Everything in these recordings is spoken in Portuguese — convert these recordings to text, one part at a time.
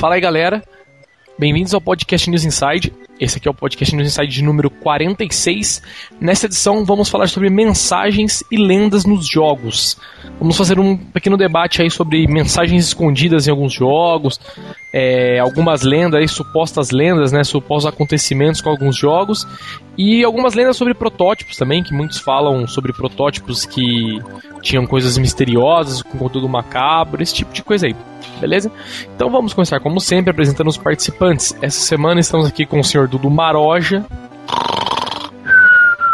Fala aí, galera. Bem-vindos ao podcast News Inside. Esse aqui é o podcast News Inside de número 46. Nessa edição vamos falar sobre mensagens e lendas nos jogos. Vamos fazer um pequeno debate aí sobre mensagens escondidas em alguns jogos, é, algumas lendas aí, supostas lendas, né, supostos acontecimentos com alguns jogos e algumas lendas sobre protótipos também, que muitos falam sobre protótipos que tinham coisas misteriosas, com conteúdo macabro, esse tipo de coisa aí. Beleza? Então vamos começar, como sempre, apresentando os participantes. Essa semana estamos aqui com o senhor Dudu Maroja.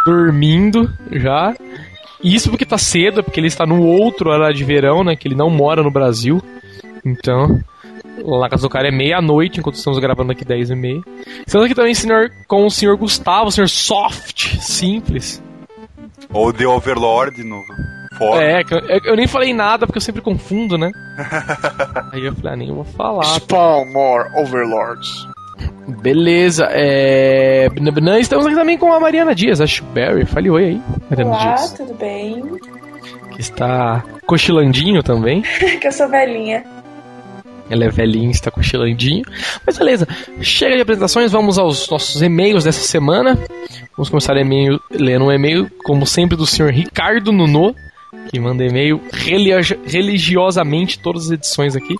Dormindo já. Isso porque tá cedo, porque ele está no outro horário de verão, né? Que ele não mora no Brasil. Então, lá na casa do cara é meia-noite, enquanto estamos gravando aqui 10 e meia. Estamos aqui também senhor, com o senhor Gustavo, o senhor Soft, simples. Ou The Overlord no fórum. É, eu, eu nem falei nada porque eu sempre confundo, né? Aí eu falei, ah, nem vou falar. Spawn more overlords. Beleza, é. Estamos aqui também com a Mariana Dias, a Shuberry. Fale oi aí, Mariana Olá, Dias. tudo bem? Que está cochilandinho também. que eu sou velhinha. Ela é velhinha, está cochilandinho. Mas beleza, chega de apresentações, vamos aos nossos e-mails dessa semana. Vamos começar e-mail, lendo um e-mail, como sempre, do senhor Ricardo Nuno, que manda e-mail religi- religiosamente todas as edições aqui.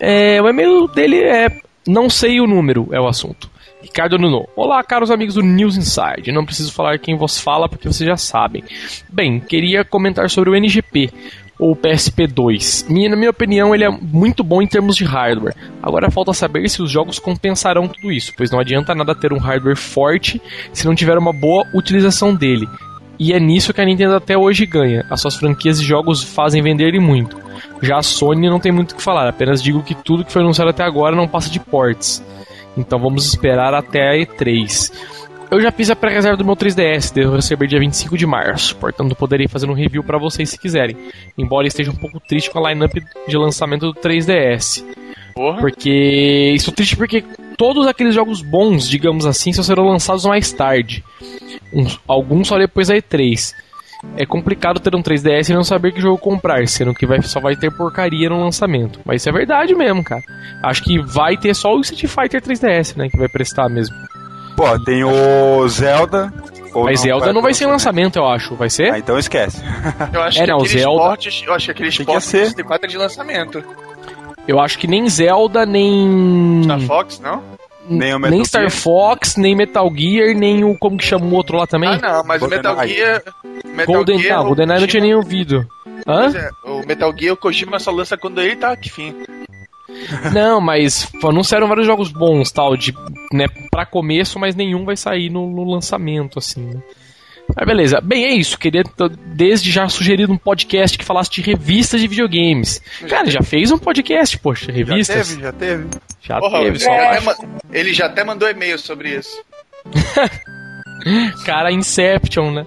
É, o e-mail dele é não sei o número, é o assunto. Ricardo Nuno. Olá, caros amigos do News Inside. Não preciso falar quem vos fala porque vocês já sabem. Bem, queria comentar sobre o NGP, ou PSP2. Minha, na minha opinião, ele é muito bom em termos de hardware. Agora falta saber se os jogos compensarão tudo isso, pois não adianta nada ter um hardware forte se não tiver uma boa utilização dele. E é nisso que a Nintendo até hoje ganha. As suas franquias de jogos fazem vender e muito. Já a Sony não tem muito o que falar, apenas digo que tudo que foi anunciado até agora não passa de ports. Então vamos esperar até a E3. Eu já fiz a pré-reserva do meu 3DS, devo receber dia 25 de março, portanto poderei fazer um review pra vocês se quiserem. Embora esteja um pouco triste com a lineup de lançamento do 3DS. Porra. Porque. Isso é triste porque todos aqueles jogos bons, digamos assim, só serão lançados mais tarde. Uns- alguns só depois da E3. É complicado ter um 3DS e não saber que jogo comprar, sendo que vai, só vai ter porcaria no lançamento. Mas isso é verdade mesmo, cara. Acho que vai ter só o Street Fighter 3DS, né? Que vai prestar mesmo. Pô, tem o Zelda. ou Mas Zelda não vai ser em lançamento, eu acho. Vai ser? Ah, então esquece. Eu acho É, que não, aquele Zelda- esporte, eu acho que aquele esporte ser. 64 é de lançamento. Eu acho que nem Zelda, nem. Na Fox, não? Nem o Metal nem Star Gear. Fox, nem Metal Gear, nem o. Como que chama o outro lá também? Ah, não, mas o Metal GoldenEye. Gear. Metal Golden. Gear, Não, o GoldenEye não tinha Kojima- nem ouvido. Hã? É, o Metal Gear, o Kojima só lança quando ele tá que fim. Não, mas anunciaram vários jogos bons, tal, de, né, pra começo, mas nenhum vai sair no, no lançamento, assim, né? Mas beleza. Bem, é isso. Queria t- desde já sugerir um podcast que falasse de revistas de videogames. Cara, já fez um podcast, poxa, Já revistas? teve, já teve. Já Porra, teve, ele, só já É. até ma- ele já até mandou e-mail sobre isso. cara Inception, né?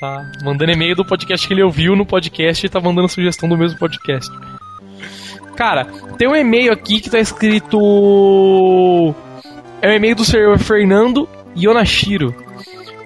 Tá mandando e-mail do podcast que ele ouviu no podcast e tá mandando sugestão do mesmo podcast. Cara, tem um e-mail aqui que tá escrito. É um e-mail do senhor Fernando Yonashiro.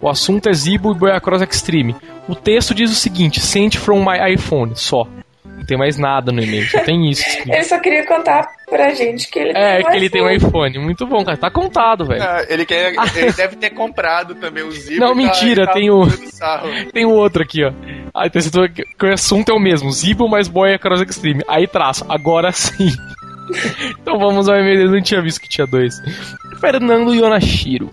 O assunto é Zibo e Boyacross Extreme. O texto diz o seguinte: Sent from my iPhone, só. Não tem mais nada no e-mail, só tem isso. Ele só queria contar pra gente que ele É, tem um que ele tem um iPhone. Muito bom, cara. Tá contado, velho. Ah, ele, quer, ele deve ter comprado também o Zibo. Não, e tá- mentira, tá tem o-. Tem o outro aqui, ó. Aí tá escrito que o assunto é o mesmo: Zibo mais Boy Cross Extreme. Aí traço, agora sim. então vamos ao e-mail dele, não tinha visto que tinha dois. Fernando Yonashiro.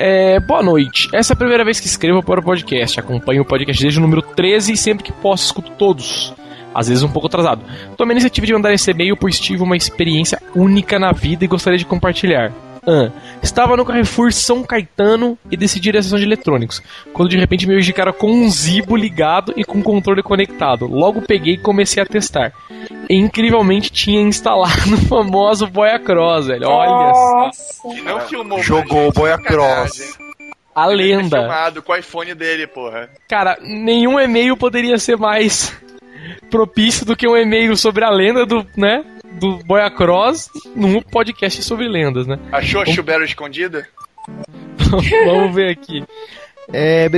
É, boa noite. Essa é a primeira vez que escrevo para o podcast. Acompanho o podcast desde o número 13 e sempre que posso escuto todos. Às vezes um pouco atrasado. Tomei a iniciativa de mandar esse e-mail pois tive uma experiência única na vida e gostaria de compartilhar. Ah, estava no Carrefour São Caetano e decidi ir à sessão de eletrônicos, quando de repente me vejo de cara com um Zibo ligado e com o controle conectado. Logo peguei e comecei a testar. E incrivelmente tinha instalado o famoso Boia Cross, velho. Olha só. Nossa. E não filmou. Jogou o Boia. Cross. A lenda. filmado com o iPhone dele, porra. Cara, nenhum e-mail poderia ser mais propício do que um e-mail sobre a lenda do, né, do Boia Cross num podcast sobre lendas, né? Achou a Chubero escondida? Vamos ver aqui. É,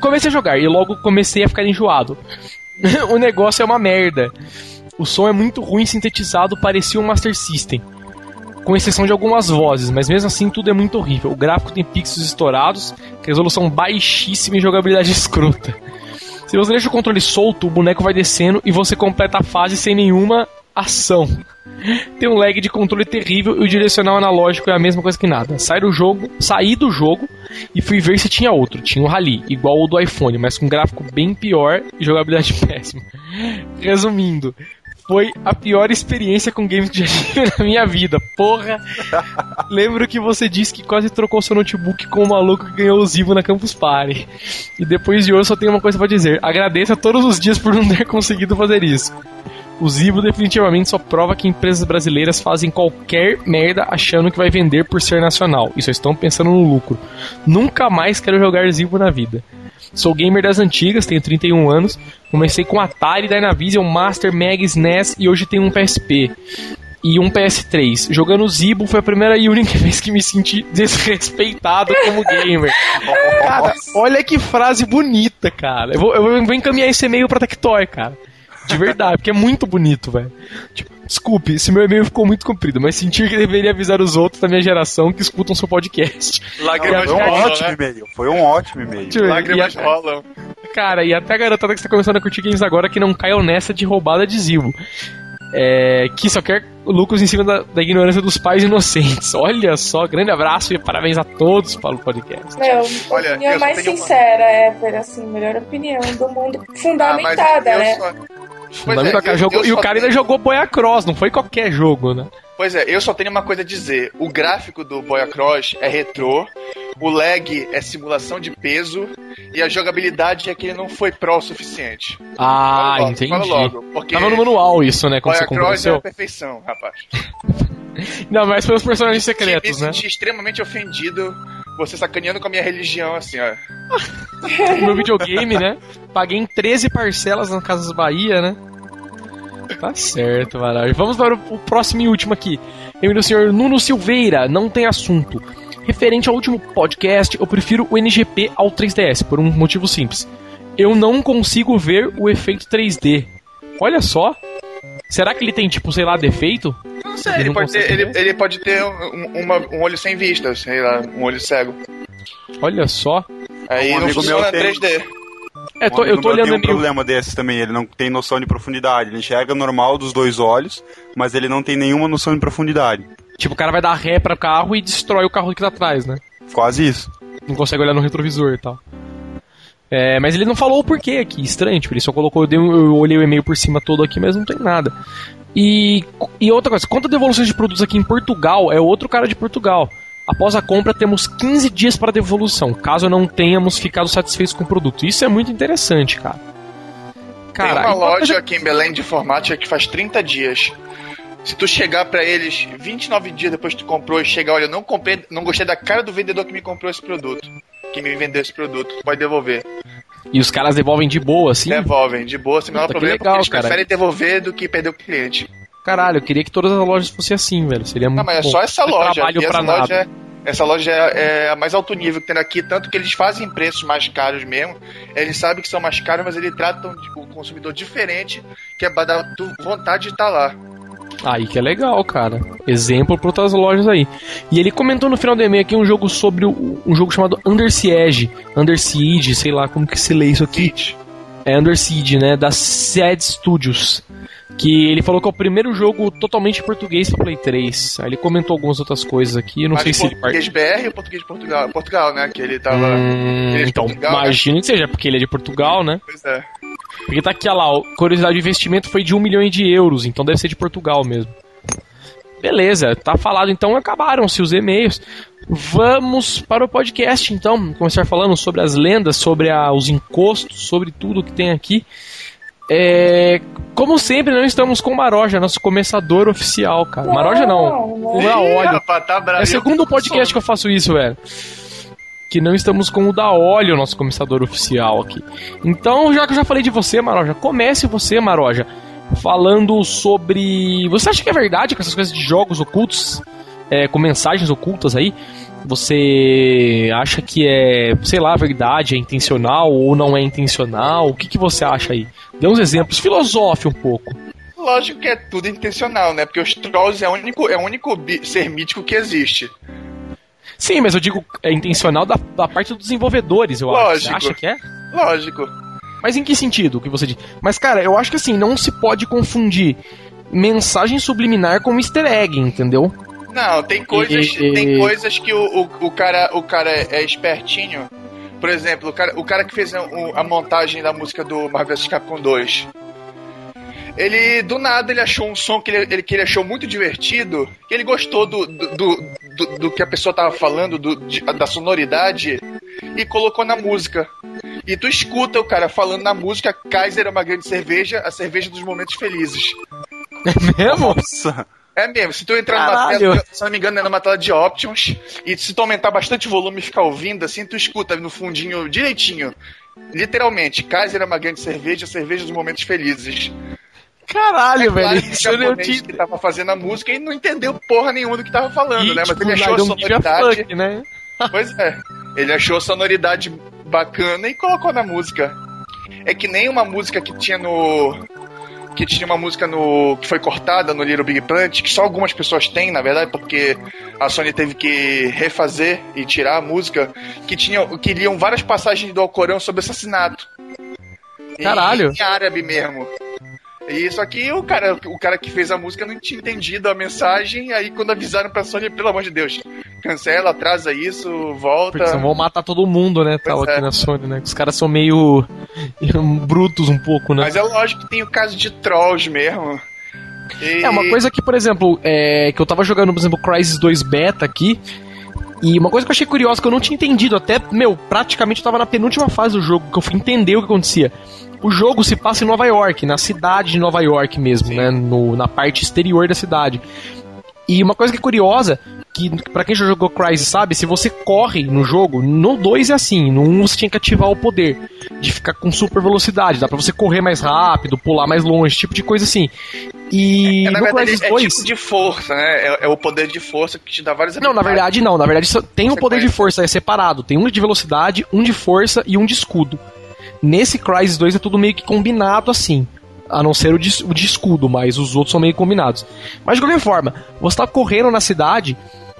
comecei a jogar e logo comecei a ficar enjoado. o negócio é uma merda. O som é muito ruim sintetizado, parecia um Master System. com exceção de algumas vozes, mas mesmo assim tudo é muito horrível. O gráfico tem pixels estourados, resolução baixíssima e jogabilidade escrota. Se você deixa o controle solto, o boneco vai descendo e você completa a fase sem nenhuma ação. Tem um lag de controle terrível e o direcional analógico é a mesma coisa que nada. Saí do jogo, saí do jogo e fui ver se tinha outro. Tinha um Rally, igual o do iPhone, mas com gráfico bem pior e jogabilidade péssima. Resumindo, foi a pior experiência com games que já tive na minha vida. Porra! Lembro que você disse que quase trocou seu notebook com o maluco que ganhou o Zivo na Campus Party. E depois de hoje só tenho uma coisa para dizer. Agradeço a todos os dias por não ter conseguido fazer isso. O Zibo definitivamente só prova que empresas brasileiras fazem qualquer merda achando que vai vender por ser nacional e só estão pensando no lucro. Nunca mais quero jogar Zibo na vida. Sou gamer das antigas, tenho 31 anos. Comecei com Atari, Dynavision, Master, Mega, SNES e hoje tenho um PSP e um PS3. Jogando Zibo foi a primeira e única vez que me senti desrespeitado como gamer. cara, olha que frase bonita, cara. Eu vou, eu vou encaminhar esse e-mail pra Tectoy, cara. De verdade, porque é muito bonito, velho. Tipo, desculpe, se meu e-mail ficou muito comprido, mas sentir que deveria avisar os outros da minha geração que escutam seu podcast. Lágrimas Foi um rolam, ótimo né? e-mail. Foi um ótimo e-mail. Lágrimas e a- rolam. Cara, e até a garotada que está começando a curtir games agora que não caiam nessa de roubada de Zibo. É, que só quer lucros em cima da, da ignorância dos pais inocentes. Olha só, grande abraço e parabéns a todos para o podcast. Meu, Olha, só mais tenho uma- sincera, é, assim, melhor opinião do mundo. Ah, mas Fundamentada, eu né? só- é, cara, eu- jogou- eu e o cara ainda tenho- jogou Boia Cross, não foi qualquer jogo, né? Pois é, eu só tenho uma coisa a dizer. O gráfico do Boya Cross é retrô, o lag é simulação de peso e a jogabilidade é que ele não foi pro o suficiente. Ah, logo, entendi. Logo, porque Tava no manual isso, né? Quando você Cross é a perfeição, rapaz. Não, mas pelos personagens Me secretos, né? senti extremamente ofendido você sacaneando com a minha religião, assim, ó. O meu videogame, né? Paguei em 13 parcelas na Casas Bahia, né? Tá certo, maravilha. Vamos para o, o próximo e último aqui. E-mail do senhor Nuno Silveira, não tem assunto. Referente ao último podcast, eu prefiro o NGP ao 3DS, por um motivo simples. Eu não consigo ver o efeito 3D. Olha só. Será que ele tem, tipo, sei lá, defeito? Não sei, Ele ele, não pode ter, ele, ele pode ter um, uma- um olho sem vista, sei lá, um olho cego. Olha só. Aí Um não amigo funciona meu tem- 3D. É, tô- Um eu tô meu olhando tem um meio... problema desses também, ele não tem noção de profundidade. Ele enxerga normal dos dois olhos, mas ele não tem nenhuma noção de profundidade. Tipo, o cara vai dar ré para o carro e destrói o carro que tá atrás, né? Quase isso. não consegue olhar no retrovisor e tal. É, mas ele não falou o porquê aqui, estranho, tipo, ele só colocou, eu, dei eu olhei o e-mail por cima todo aqui, mas não tem nada. E, e outra coisa, quanto a devoluções de produtos aqui em Portugal, é outro cara de Portugal. Após a compra, temos 15 dias para devolução, caso não tenhamos ficado satisfeitos com o produto. Isso é muito interessante, cara. Cara, Tem uma a loja aqui em Belém de informática que faz 30 dias. Se tu chegar pra eles 29 dias depois que tu comprou e chegar, olha, eu não comprei, não gostei da cara do vendedor que me comprou esse produto, que me vendeu esse produto, tu pode devolver. E os caras devolvem de boa, assim. Devolvem, de boa, sem o menor problema, legal, porque eles cara. preferem devolver do que perder o cliente. Caralho, eu queria que todas as lojas fossem assim, velho. Seria muito Não, mas é bom. só essa loja. Trabalho essa pra loja, nada. é, essa loja é, é a mais alto nível que tem aqui, tanto que eles fazem preços mais caros mesmo. Eles sabem que são mais caros, mas eles tratam o consumidor diferente, que é pra dar vontade de estar lá. Aí que é legal, cara. Exemplo para outras lojas aí. E ele comentou no final do e-mail aqui um jogo sobre o- um jogo chamado Under Siege, Under Siege, sei lá como que se lê isso aqui. É Under Siege, né, da Sad Studios. Que ele falou que é o primeiro jogo totalmente em português pra Play 3. Aí ele comentou algumas outras coisas aqui, eu não Mas sei se ele português BR ou português de Portugal? Portugal, né? Que ele tava. Hum, ele é então, Portugal, né? imagino que seja, porque ele é de Portugal, né? Pois é. Porque tá aqui, olha lá, ó, curiosidade, o investimento foi de um milhão de euros, então deve ser de Portugal mesmo. Beleza, tá falado então, acabaram-se os e-mails. Vamos para o podcast então, começar falando sobre as lendas, sobre a- os encostos, sobre tudo que tem aqui. É, como sempre, não estamos com o Maroja, nosso começador oficial, cara. Maroja não, o da Ih, óleo. rapaz, tá bravo. É o segundo podcast que eu faço isso, velho. Que não estamos com o da óleo, nosso começador oficial aqui. Então, já que eu já falei de você, Maroja, comece você, Maroja, falando sobre. Você acha que é verdade que essas coisas de jogos ocultos, é, com mensagens ocultas aí, você acha que é, sei lá, verdade, é intencional ou não é intencional? O que, que você acha aí? Dê uns exemplos, filosofe um pouco. Lógico que é tudo intencional, né? Porque os Trolls é o único, é o único ser mítico que existe. Sim, mas eu digo é intencional da, da parte dos desenvolvedores, eu acho. Você Lógico. acha que é? Lógico. Mas em que sentido que você diz? Mas, cara, eu acho que assim, não se pode confundir mensagem subliminar com easter egg, entendeu? Não, tem coisas, E- tem coisas que o, o, o cara, o cara é espertinho. Por exemplo, o cara, o cara que fez a, o- a montagem da música do Marvel vs Capcom 2. Ele, do nada, ele achou um som que ele, ele- que ele achou muito divertido, que ele gostou do, do, do, do- que a pessoa tava falando, do, de- da sonoridade, e colocou na música. E tu escuta o cara falando na música Kaiser é uma grande cerveja, a cerveja dos momentos felizes. É mesmo? Nossa. É mesmo, se tu entrar numa Caralho. tela, se não me engano, é numa tela de options, e se tu aumentar bastante o volume e ficar ouvindo, assim, tu escuta no fundinho direitinho. Literalmente, Kaiser é uma grande cerveja, cerveja dos momentos felizes. Caralho, É velho. eu tinha. que tava fazendo a música e não entendeu porra nenhuma do que tava falando, né? Mas tipo, ele achou a a sonoridade. fuck, né? Pois é. Ele achou a sonoridade bacana e colocou na música. É que nem uma música que tinha no. Que tinha uma música no. que foi cortada no Little Big Planet, que só algumas pessoas têm, na verdade, porque a Sony teve que refazer e tirar a música, que tinham. que liam várias passagens do Alcorão sobre assassinato. Em- Caralho. Em árabe mesmo. E isso aqui, o cara, o cara que fez a música não tinha entendido a mensagem, aí quando avisaram pra Sony, pelo amor de Deus, cancela, atrasa isso, volta. Porque senão vão matar todo mundo, né? Tal Pois aqui é. na Sony, né? Os caras são meio. brutos um pouco, né? Mas é lógico que tem o caso de trolls mesmo. E- É, uma coisa que, por exemplo, é, que eu tava jogando, por exemplo, Crysis 2 Beta aqui. E uma coisa que eu achei curiosa, que eu não tinha entendido, até, meu, praticamente eu tava na penúltima fase do jogo, que eu fui entender o que acontecia. O jogo se passa em Nova York, na cidade de Nova York mesmo, Sim. né? No, na parte exterior da cidade. E uma coisa que é curiosa, que pra quem já jogou Crysis sabe, se você corre no jogo, no 2 é assim, no 1 você tinha que ativar o poder de ficar com super velocidade, dá pra você correr mais rápido, pular mais longe, tipo de coisa assim. E É, na no verdade, Crysis é 2 tipo de força, né? É, é o poder de força que te dá várias não, na verdade não. Na verdade tem o Você poder de força, é separado. Tem um de velocidade, um de força e um de escudo. Nesse Crysis 2 é tudo meio que combinado assim. A não ser o de, o de escudo, mas os outros são meio combinados. Mas de qualquer forma, você tá correndo na cidade.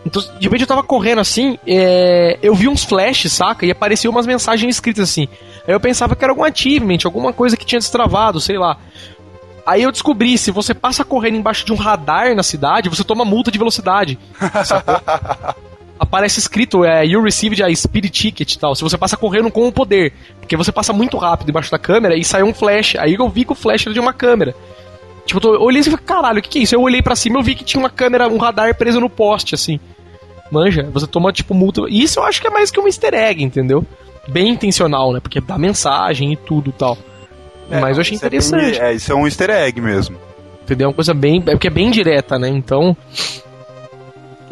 Então, de repente eu tava correndo assim, é, eu vi uns flashes, saca? E apareciam umas mensagens escritas assim. Aí eu pensava que era algum achievement, alguma coisa que tinha destravado, sei lá. Aí eu descobri, se você passa correndo embaixo de um radar na cidade, você toma multa de velocidade. Aparece escrito, é, you received a speed ticket e tal. Se você passa correndo com o poder. Porque você passa muito rápido embaixo da câmera e sai um flash. Aí eu vi que o flash era de uma câmera. Tipo, eu olhei assim e falei, caralho, o que, que é isso? Eu olhei pra cima e eu vi que tinha uma câmera, um radar preso no poste, assim. Manja, você toma, tipo, multa. Isso eu acho que é mais que um easter egg, entendeu? Bem intencional, né? Porque dá mensagem e tudo e tal. É, Mas eu achei isso é bem- interessante. É, isso é um easter egg mesmo. Entendeu? É uma coisa bem. É porque é bem direta, né? Então.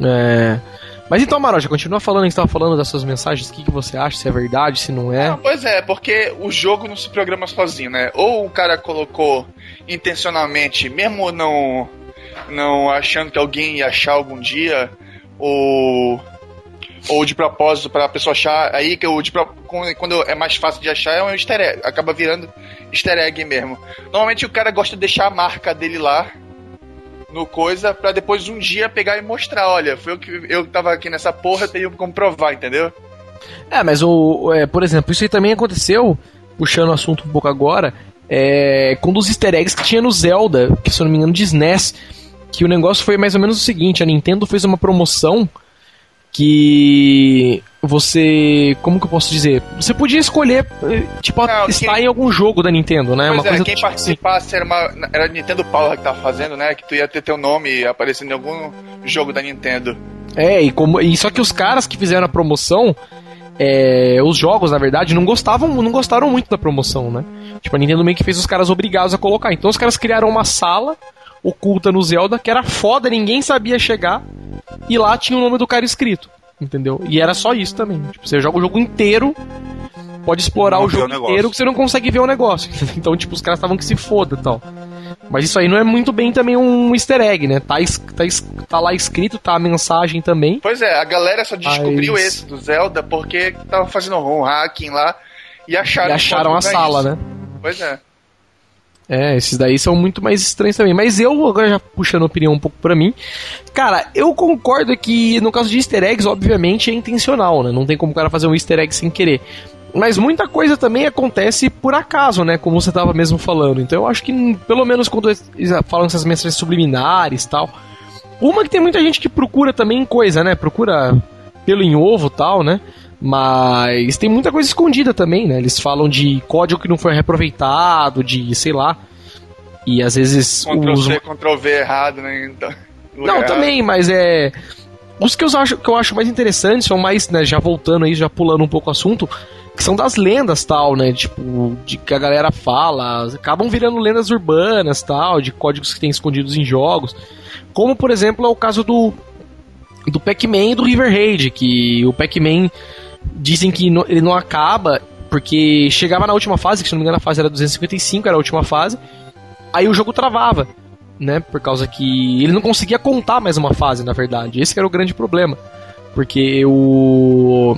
É. Mas então, Maroja, continua falando, a gente tava falando das suas mensagens, o que, que você acha, se é verdade, se não é. Não, pois é, porque o jogo não se programa sozinho, né? Ou o cara colocou intencionalmente, mesmo não, não achando que alguém ia achar algum dia, ou, ou de propósito para a pessoa achar. Aí que o de quando é mais fácil de achar é um easter egg, acaba virando easter egg mesmo. Normalmente o cara gosta de deixar a marca dele lá no coisa pra depois um dia pegar e mostrar, olha, foi eu que eu tava aqui nessa porra, eu tenho como provar, entendeu? É, mas o. é, por exemplo, isso aí também aconteceu, puxando o assunto um pouco agora, é, com um dos easter eggs que tinha no Zelda, que se eu não me engano de SNES, que o negócio foi mais ou menos o seguinte, a Nintendo fez uma promoção que você. Como que eu posso dizer? Você podia escolher, eh, tipo, Não, estar quem- em algum jogo da Nintendo, né? Pois uma é, coisa quem tipo assim. participasse era, uma, era a Nintendo Power que tava fazendo, né? Que tu ia ter teu nome aparecendo em algum jogo da Nintendo. É, e, como, e só que os caras que fizeram a promoção, é, os jogos, na verdade, não gostavam, não gostaram muito da promoção, né? Tipo, a Nintendo meio que fez os caras obrigados a colocar. Então os caras criaram uma sala oculta no Zelda que era foda, ninguém sabia chegar, e lá tinha o nome do cara escrito, entendeu? E era só isso também. Tipo, você joga o jogo inteiro, pode explorar Não o o jogo negócio. inteiro que você não consegue ver o negócio. Então, tipo, os caras estavam que se foda e tal. Mas isso aí não é muito bem também um easter egg, né? Tá, tá, tá lá escrito, tá a mensagem também. Pois é, a galera só descobriu Mas- esse do Zelda porque tava fazendo um hacking lá e acharam, E acharam a pra sala, isso. né? Pois é. É, esses daí são muito mais estranhos também. Mas eu, agora já puxando a opinião um pouco pra mim, cara, eu concordo que no caso de easter eggs, obviamente é intencional, né? Não tem como o cara fazer um easter egg sem querer. Mas muita coisa também acontece por acaso, né? Como você tava mesmo falando. Então eu acho que, pelo menos quando eles falam essas mensagens subliminares e tal. Uma que tem muita gente que procura também coisa, né? Procura pelo em ovo tal, né? Mas tem muita coisa escondida também, né? Eles falam de código que não foi reaproveitado, de sei lá. E às vezes. Ctrl os... C, Ctrl V errado, né? Então, não, também, mas é. Os que eu acho, que eu acho mais interessantes são mais, né, já voltando aí, já pulando um pouco o assunto, que são das lendas tal, né? Tipo, de que a galera fala, acabam virando lendas urbanas tal, de códigos que tem escondidos em jogos. Como, por exemplo, é o caso do do Pac-Man e do River Raid, que o Pac-Man dizem que no, ele não acaba porque chegava na última fase, que se não me engano a fase era 255, era a última fase, aí o jogo travava, né? Por causa que ele não conseguia contar mais uma fase, na verdade. Esse era o grande problema. Porque o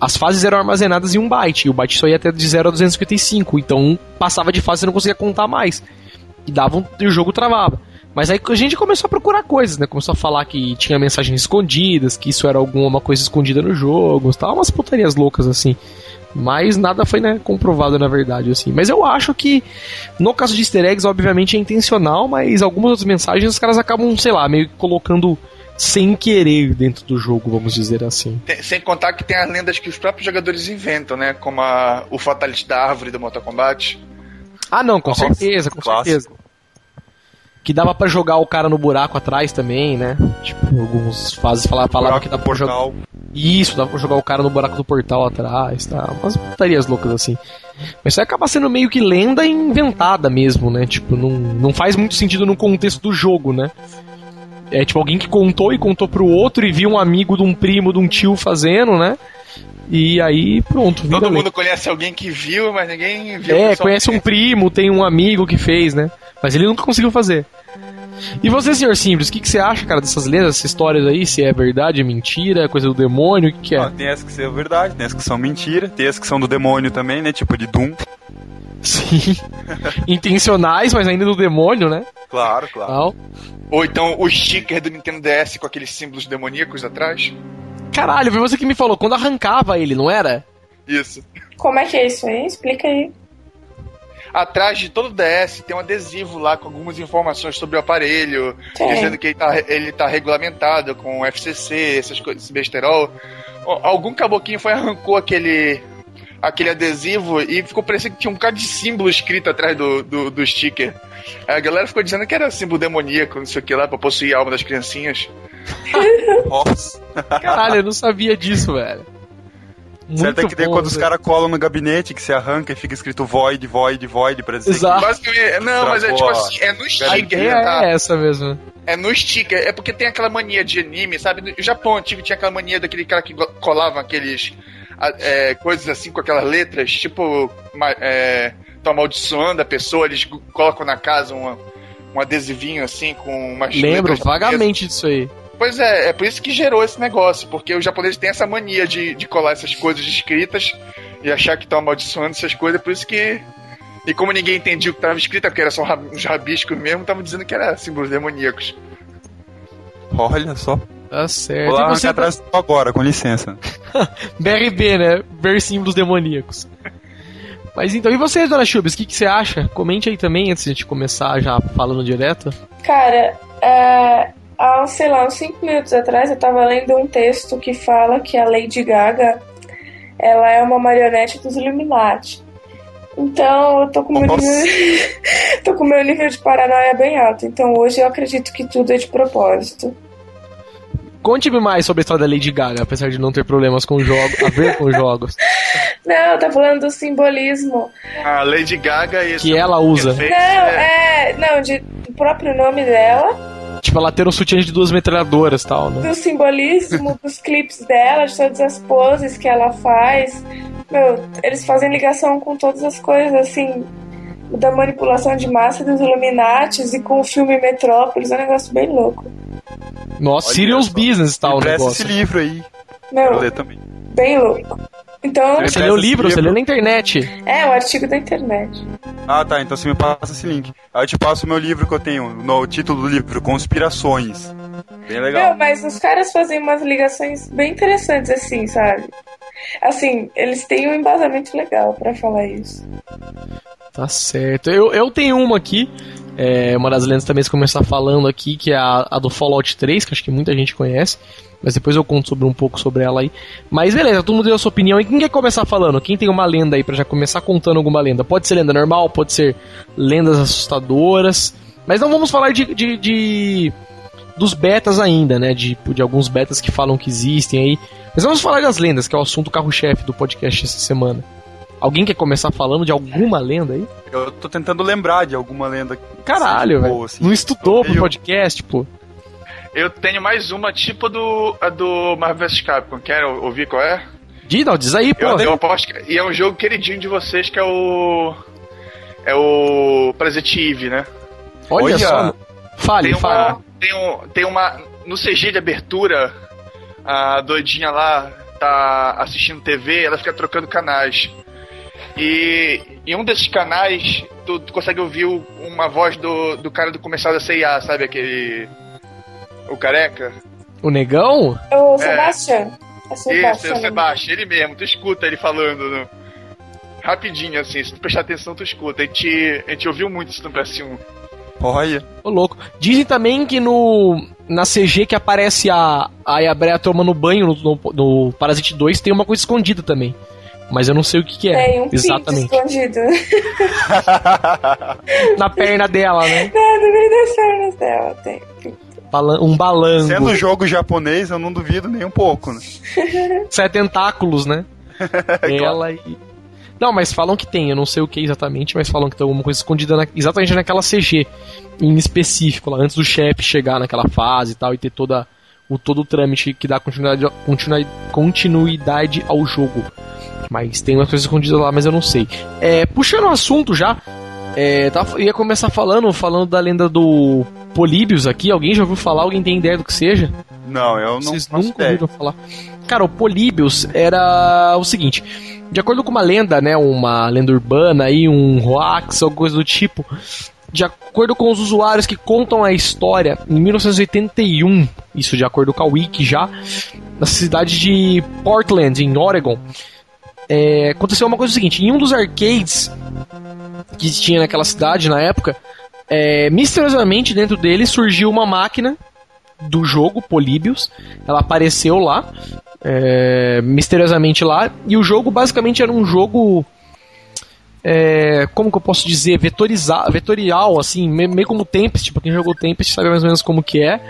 as fases eram armazenadas em um byte, e o byte só ia até de 0 a 255, então passava de fase e não conseguia contar mais. E dava um, e o jogo travava. Mas aí a gente começou a procurar coisas, né? Começou a falar que tinha mensagens escondidas, que isso era alguma coisa escondida no jogo, tal, umas putarias loucas assim. Mas nada foi, né, comprovado na verdade, assim. Mas eu acho que, no caso de easter eggs, obviamente é intencional, mas algumas outras mensagens os caras acabam, sei lá, meio que colocando sem querer dentro do jogo, vamos dizer assim. Tem, sem contar que tem as lendas que os próprios jogadores inventam, né? Como a, o Fatality da árvore do Mortal Kombat. Ah, não, com Nossa, certeza, com clássico. certeza. Que dava para jogar o cara no buraco atrás também, né? Tipo, alguns fases falavam, falava que dava pra jogar. Isso, dava pra jogar o cara no buraco do portal atrás, tá? Umas putarias loucas assim. Mas isso aí acaba sendo meio que lenda inventada mesmo, né? Tipo, não, não faz muito sentido no contexto do jogo, né? É tipo alguém que contou e contou pro outro e viu um amigo de um primo, de um tio fazendo, né? E aí, pronto. Todo mundo conhece alguém que viu, mas ninguém viu. É, conhece um primo, tem um amigo que fez, né? Mas ele nunca conseguiu fazer. E você, senhor Simples, o que, que você acha, cara, dessas lendas, dessas histórias aí? Se é verdade, é mentira, é coisa do demônio, o que, que é? Ah, tem as que são verdade, tem as que são mentira, tem as que são do demônio também, né? Tipo de Doom. Sim. Intencionais, mas ainda do demônio, né? Claro, claro. Ou então o sticker do Nintendo DS com aqueles símbolos demoníacos atrás. Caralho, foi você que me falou, quando arrancava ele, não era? Isso. Como é que é isso aí? Explica aí. Atrás de todo o DS tem um adesivo lá com algumas informações sobre o aparelho, Sim. dizendo que ele tá, ele tá regulamentado com FCC, essas coisas, esse besterol. Algum caboquinho foi arrancou aquele aquele adesivo e ficou parecendo que tinha um bocado de símbolo escrito atrás do, do, do sticker. Aí a galera ficou dizendo que era símbolo demoníaco, não sei o que lá, pra possuir a alma das criancinhas. Nossa. Caralho, eu não sabia disso, velho. Muito certo é que daí quando os caras colam no gabinete, que se arranca e fica escrito void, void, void, pra dizer Exato. que... Não, mas é tipo assim, é no sticker. A tá? é essa mesmo. É no sticker, é porque tem aquela mania de anime, sabe? No Japão antigo tinha aquela mania daquele cara que colava aqueles é, coisas assim com aquelas letras, tipo, é, tô amaldiçoando a pessoa, eles colocam na casa uma, um adesivinho assim com umas Lembro vagamente disso aí. Pois é, é por isso que gerou esse negócio, porque os japoneses têm essa mania de, de colar essas coisas escritas e achar que estão amaldiçoando essas coisas, é por isso que. E como ninguém entendia o que estava escrito, porque era só uns rabiscos mesmo, estavam dizendo que era símbolos demoníacos. Olha só. Tá certo. Vou lá você atrás tá... agora, com licença. BRB, né? Ver símbolos demoníacos. Mas então, e você, Dona Chubis, o que, que, você acha? Comente aí também, antes de a gente começar já falando direto. Cara, é, há, sei lá, uns 5 minutos atrás eu tava lendo um texto que fala que a Lady Gaga ela é uma marionete dos Illuminati. Então eu tô com meu nível, tô com meu nível de paranoia bem alto. Então hoje eu acredito que tudo é de propósito. Conte-me mais sobre a história da Lady Gaga, apesar de não ter problemas com jogos, a ver com jogos. Não, tá falando do simbolismo. A Lady Gaga e que ela usa. Não, é, não, de, do próprio nome dela Tipo, ela ter um sutiã de duas metralhadoras e tal, né? Do simbolismo, dos clipes dela, de todas as poses que ela faz. Meu, eles fazem ligação com todas as coisas, assim, da manipulação de massa dos Illuminates e com o filme Metrópolis, é um negócio bem louco. Nossa, Olha Serious Business tal o negócio. esse livro aí. Meu, ler também. bem louco. Então, Você leu o livro, você leu na internet. é um artigo da internet. Ah, tá. Então você me passa esse link. Aí eu te passo o meu livro que eu tenho, no título do livro, Conspirações. Bem legal. Meu, mas os caras fazem umas ligações bem interessantes, assim, sabe? Assim, eles têm um embasamento legal pra falar isso. Tá certo. Eu, eu tenho uma aqui. É, uma das lendas também que começar falando aqui, que é a, a do Fallout 3, que acho que muita gente conhece. Mas depois eu conto sobre um pouco sobre ela aí. Mas beleza, todo mundo deu a sua opinião. E quem quer começar falando? Quem tem uma lenda aí pra já começar contando alguma lenda? Pode ser lenda normal, pode ser lendas assustadoras. Mas não vamos falar de, de, de- dos betas ainda, né? De, de alguns betas que falam que existem aí. Mas vamos falar das lendas, que é o assunto carro-chefe do podcast essa semana. Alguém quer começar falando de alguma lenda aí? Eu tô tentando lembrar de alguma lenda. Caralho, Boa, velho. assim. Não estudou pro podcast, pô. Eu tenho mais uma, tipo do, a do Marvel vs Capcom. Quer ouvir qual é? Diz, não, diz aí, pô. Eu, eu aposto que, e é um jogo queridinho de vocês que é o. É o Present Eve, né? Olha, Olha. só. Fale, Tem fale. uma, tem, um, tem uma. No CG de abertura, a doidinha lá tá assistindo TV, ela fica trocando canais. E em um desses canais, tu, tu consegue ouvir o- uma voz do, do cara do comercial da CIA, sabe? Aquele. O careca? O negão? O Sebastian. É Esse Sebastian. é o né? Sebastião, ele mesmo, tu escuta ele falando no- rapidinho, assim, se tu prestar atenção, tu escuta. A gente, a gente ouviu muito isso no PS1. Olha. Ô, louco. Dizem também que no. Na CG que aparece a, a Yabrea tomando banho no, no, no Parasite 2 tem uma coisa escondida também. Mas eu não sei o que, que é. Tem um pinto Exatamente. escondido. Na perna dela, né? Não, no meio das pernas dela tem. Um balango. Sendo jogo japonês, eu não duvido nem um pouco, né? Sete tentáculos, né? Ela e. Não, mas falam que tem, eu não sei o que exatamente, mas falam que tem alguma coisa escondida na- exatamente naquela CG em específico, lá antes do chefe chegar naquela fase e tal, e ter toda o, todo o trâmite que dá continuidade, continuidade ao jogo. Mas tem umas coisas escondidas lá, mas eu não sei. É, puxando o assunto já, é, tava- ia começar falando, falando da lenda do Políbios aqui. Alguém já ouviu falar? Alguém tem ideia do que seja? Não, eu não Vocês nunca ouviram falar. Cara, o Políbios era o seguinte: de acordo com uma lenda, né, uma lenda urbana aí, um hoax, alguma coisa do tipo, de acordo com os usuários que contam a história, em 1981, isso de acordo com a Wiki já, na cidade de Portland, em Oregon, é, aconteceu uma coisa seguinte: em um dos arcades que tinha naquela cidade na época, é, misteriosamente dentro dele surgiu uma máquina do jogo Políbios. Ela apareceu lá, é, misteriosamente lá, e o jogo basicamente era um jogo. É, como que eu posso dizer? Vetoriza vetorial, assim, me- meio como Tempest. Tipo, quem jogou Tempest sabe mais ou menos como que é.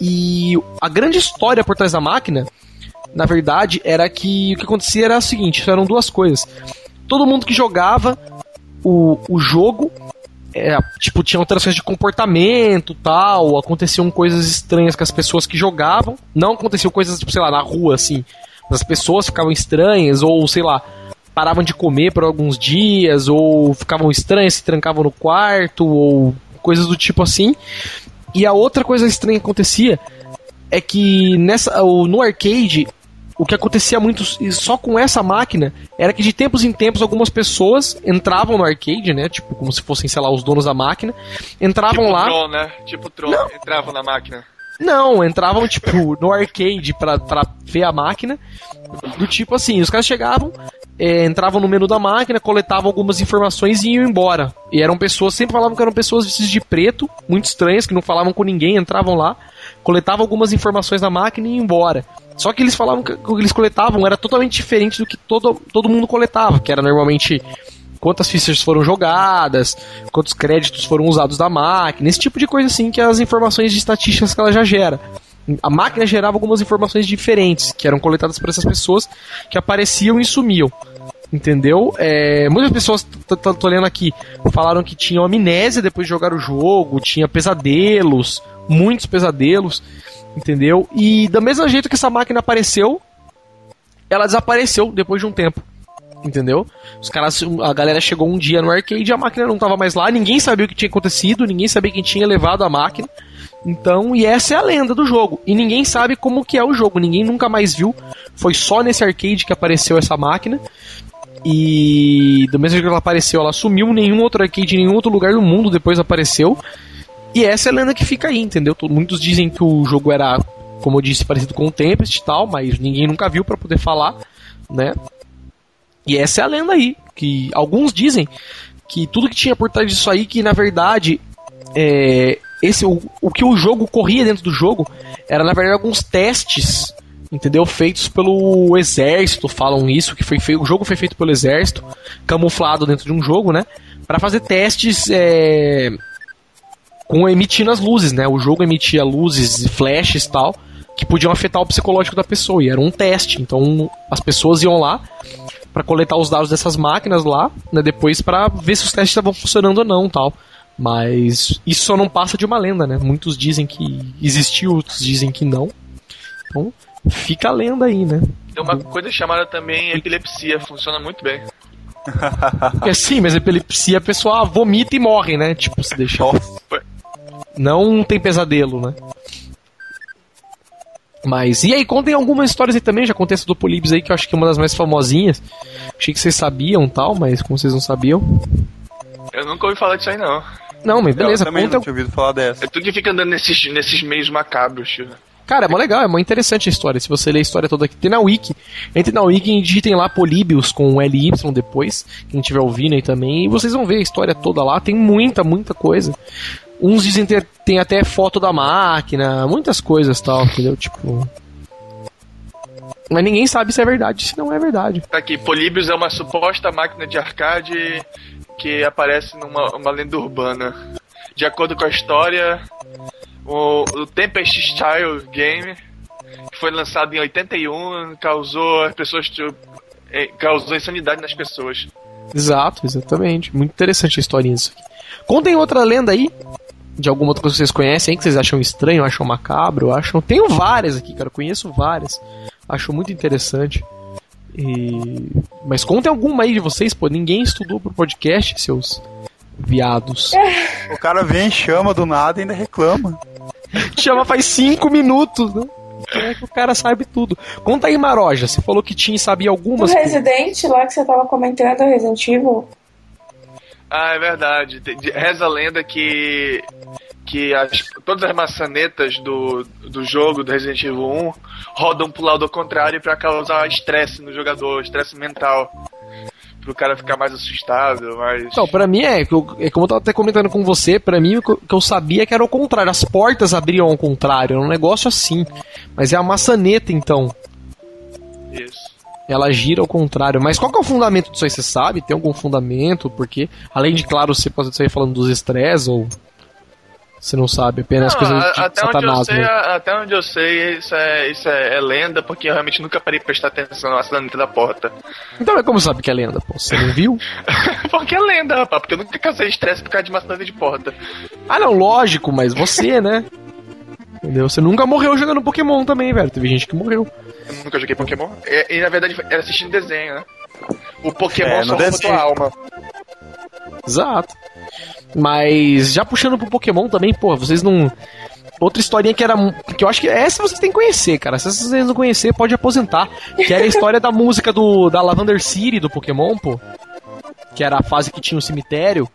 E a grande história por trás da máquina, na verdade, era que o que acontecia era o seguinte: eram duas coisas. Todo mundo que jogava o, o jogo é, tipo, tinham alterações de comportamento tal, aconteciam coisas estranhas com as pessoas que jogavam. Não aconteciam coisas, tipo, sei lá, na rua, assim. As pessoas ficavam estranhas, ou sei lá, paravam de comer por alguns dias, ou ficavam estranhas, se trancavam no quarto, ou coisas do tipo assim. E a outra coisa estranha que acontecia é que nessa, no arcade o que acontecia muito e só com essa máquina era que de tempos em tempos algumas pessoas entravam no arcade, né? Tipo, como se fossem, sei lá, os donos da máquina. Entravam tipo lá. Tron, né? Tipo Tron, entravam na máquina. Não, entravam, tipo, no arcade pra, pra ver a máquina. Do tipo assim, os caras chegavam, é, entravam no menu da máquina, coletavam algumas informações e iam embora. E eram pessoas, sempre falavam que eram pessoas vestidas de preto, muito estranhas, que não falavam com ninguém, entravam lá, coletavam algumas informações da máquina e iam embora. Só que eles falavam que o que eles coletavam era totalmente diferente do que todo, todo mundo coletava, que era normalmente quantas fichas foram jogadas, quantos créditos foram usados da máquina, esse tipo de coisa assim que as informações de estatísticas que ela já gera. A máquina gerava algumas informações diferentes que eram coletadas por essas pessoas que apareciam e sumiam. Entendeu? É, muitas pessoas, tô lendo aqui, falaram que tinham amnésia depois de jogar o jogo, tinha pesadelos, muitos pesadelos, entendeu? E da mesma jeito que essa máquina apareceu, ela desapareceu depois de um tempo. Entendeu? Os caras, a galera chegou um dia no arcade, a máquina não tava mais lá, ninguém sabia o que tinha acontecido, ninguém sabia quem tinha levado a máquina. Então, e essa é a lenda do jogo. E ninguém sabe como que é o jogo, ninguém nunca mais viu. Foi só nesse arcade que apareceu essa máquina. E do mesmo jeito que ela apareceu, ela sumiu, nenhum outro arcade, nenhum outro lugar do mundo depois apareceu. E essa é a lenda que fica aí, entendeu? Muitos dizem que o jogo era, como eu disse, parecido com o Tempest e tal, mas ninguém nunca viu para poder falar, né? E essa é a lenda aí, que alguns dizem que tudo que tinha por trás disso aí, que na verdade é, esse o, o que o jogo corria dentro do jogo era na verdade alguns testes entendeu? Feitos pelo exército falam isso que foi feito o jogo foi feito pelo exército camuflado dentro de um jogo né? Para fazer testes é, com emitindo as luzes né? O jogo emitia luzes flashes tal que podiam afetar o psicológico da pessoa e era um teste. Então as pessoas iam lá para coletar os dados dessas máquinas lá, né, depois para ver se os testes estavam funcionando ou não, tal. Mas isso só não passa de uma lenda, né? Muitos dizem que existiu, outros dizem que não. Então, fica a lenda aí, né? Tem uma coisa chamada também epilepsia, funciona muito bem. É sim, mas epilepsia a pessoa vomita e morre, né? Tipo, se deixar. Não tem pesadelo, né? Mas, e aí, contem algumas histórias aí também, já acontece do Polibes aí, que eu acho que é uma das mais famosinhas. Achei que vocês sabiam tal, mas como vocês não sabiam. Eu nunca ouvi falar disso aí, não. Não, mas beleza, eu também conta. não tinha ouvido falar dessa. É tu que fica andando nesses, nesses meios macabros, tio. Cara, é mó legal, é mó interessante a história. Se você ler a história toda aqui, tem na Wiki. Entre na Wiki e digitem lá Políbios com LY depois, quem estiver ouvindo aí também, e vocês vão ver a história toda lá. Tem muita, muita coisa. Uns dizem ter tem até foto da máquina, muitas coisas tal, entendeu? Tipo. Mas ninguém sabe se é verdade, se não é verdade. Tá aqui, Políbios é uma suposta máquina de arcade que aparece numa uma lenda urbana. De acordo com a história, o, o Tempest Style Game, que foi lançado em 81, causou as pessoas eh, causou insanidade nas pessoas. Exato, exatamente. Muito interessante a historinha disso aqui. Contem outra lenda aí de alguma outra coisa que vocês conhecem que vocês acham estranho, acham macabro, acham. Tenho várias aqui, cara, conheço várias. Acho muito interessante. E... Mas contem alguma aí de vocês, pô. Ninguém estudou pro podcast, seus viados. O cara vem, chama do nada e ainda reclama. Chama faz cinco minutos, né? É que o cara sabe tudo. Conta aí, Maroja. Você falou que tinha e sabia algumas coisas. Resident lá que você tava comentando, Resident Evil. Ah, é verdade. Reza a lenda que que as, todas as maçanetas do, do jogo do Resident Evil 1 rodam pro lado ao contrário pra causar estresse no jogador, estresse mental. Pro cara ficar mais assustado, mais. Então, pra mim é, eu- é como eu tava até comentando com você, pra mim o que eu- sabia é que era o contrário, as portas abriam ao contrário, era um negócio assim. Mas é a maçaneta então, Isso. Ela gira ao contrário. Mas qual que é o fundamento disso aí, você sabe? Tem algum fundamento? Porque, além de, claro, você pode sair falando dos estresses ou. Você não sabe, apenas Não, coisas de até, onde eu satanás, sei, né? a- até onde eu sei, isso é, isso é, é lenda, porque eu realmente nunca parei pra prestar atenção na maçaneta da porta. Então é como sabe que é lenda, pô? Você não viu? porque é lenda, rapaz, porque eu nunca causei estresse por causa de maçaneta de porta. ah, não, lógico, mas você, né? Entendeu? Você nunca morreu jogando Pokémon também, velho. Teve gente que morreu. Eu nunca joguei Pokémon. E, e, na verdade era assistindo desenho, né? O Pokémon É, só desenho. tua alma. Exato. Mas já puxando pro Pokémon também, pô, vocês não. Outra historinha que era. que eu acho que essa vocês têm que conhecer, cara. Se vocês não conhecer, pode aposentar. Que era a história da música do da Lavender City do Pokémon, pô. Que era a fase que tinha o cemitério.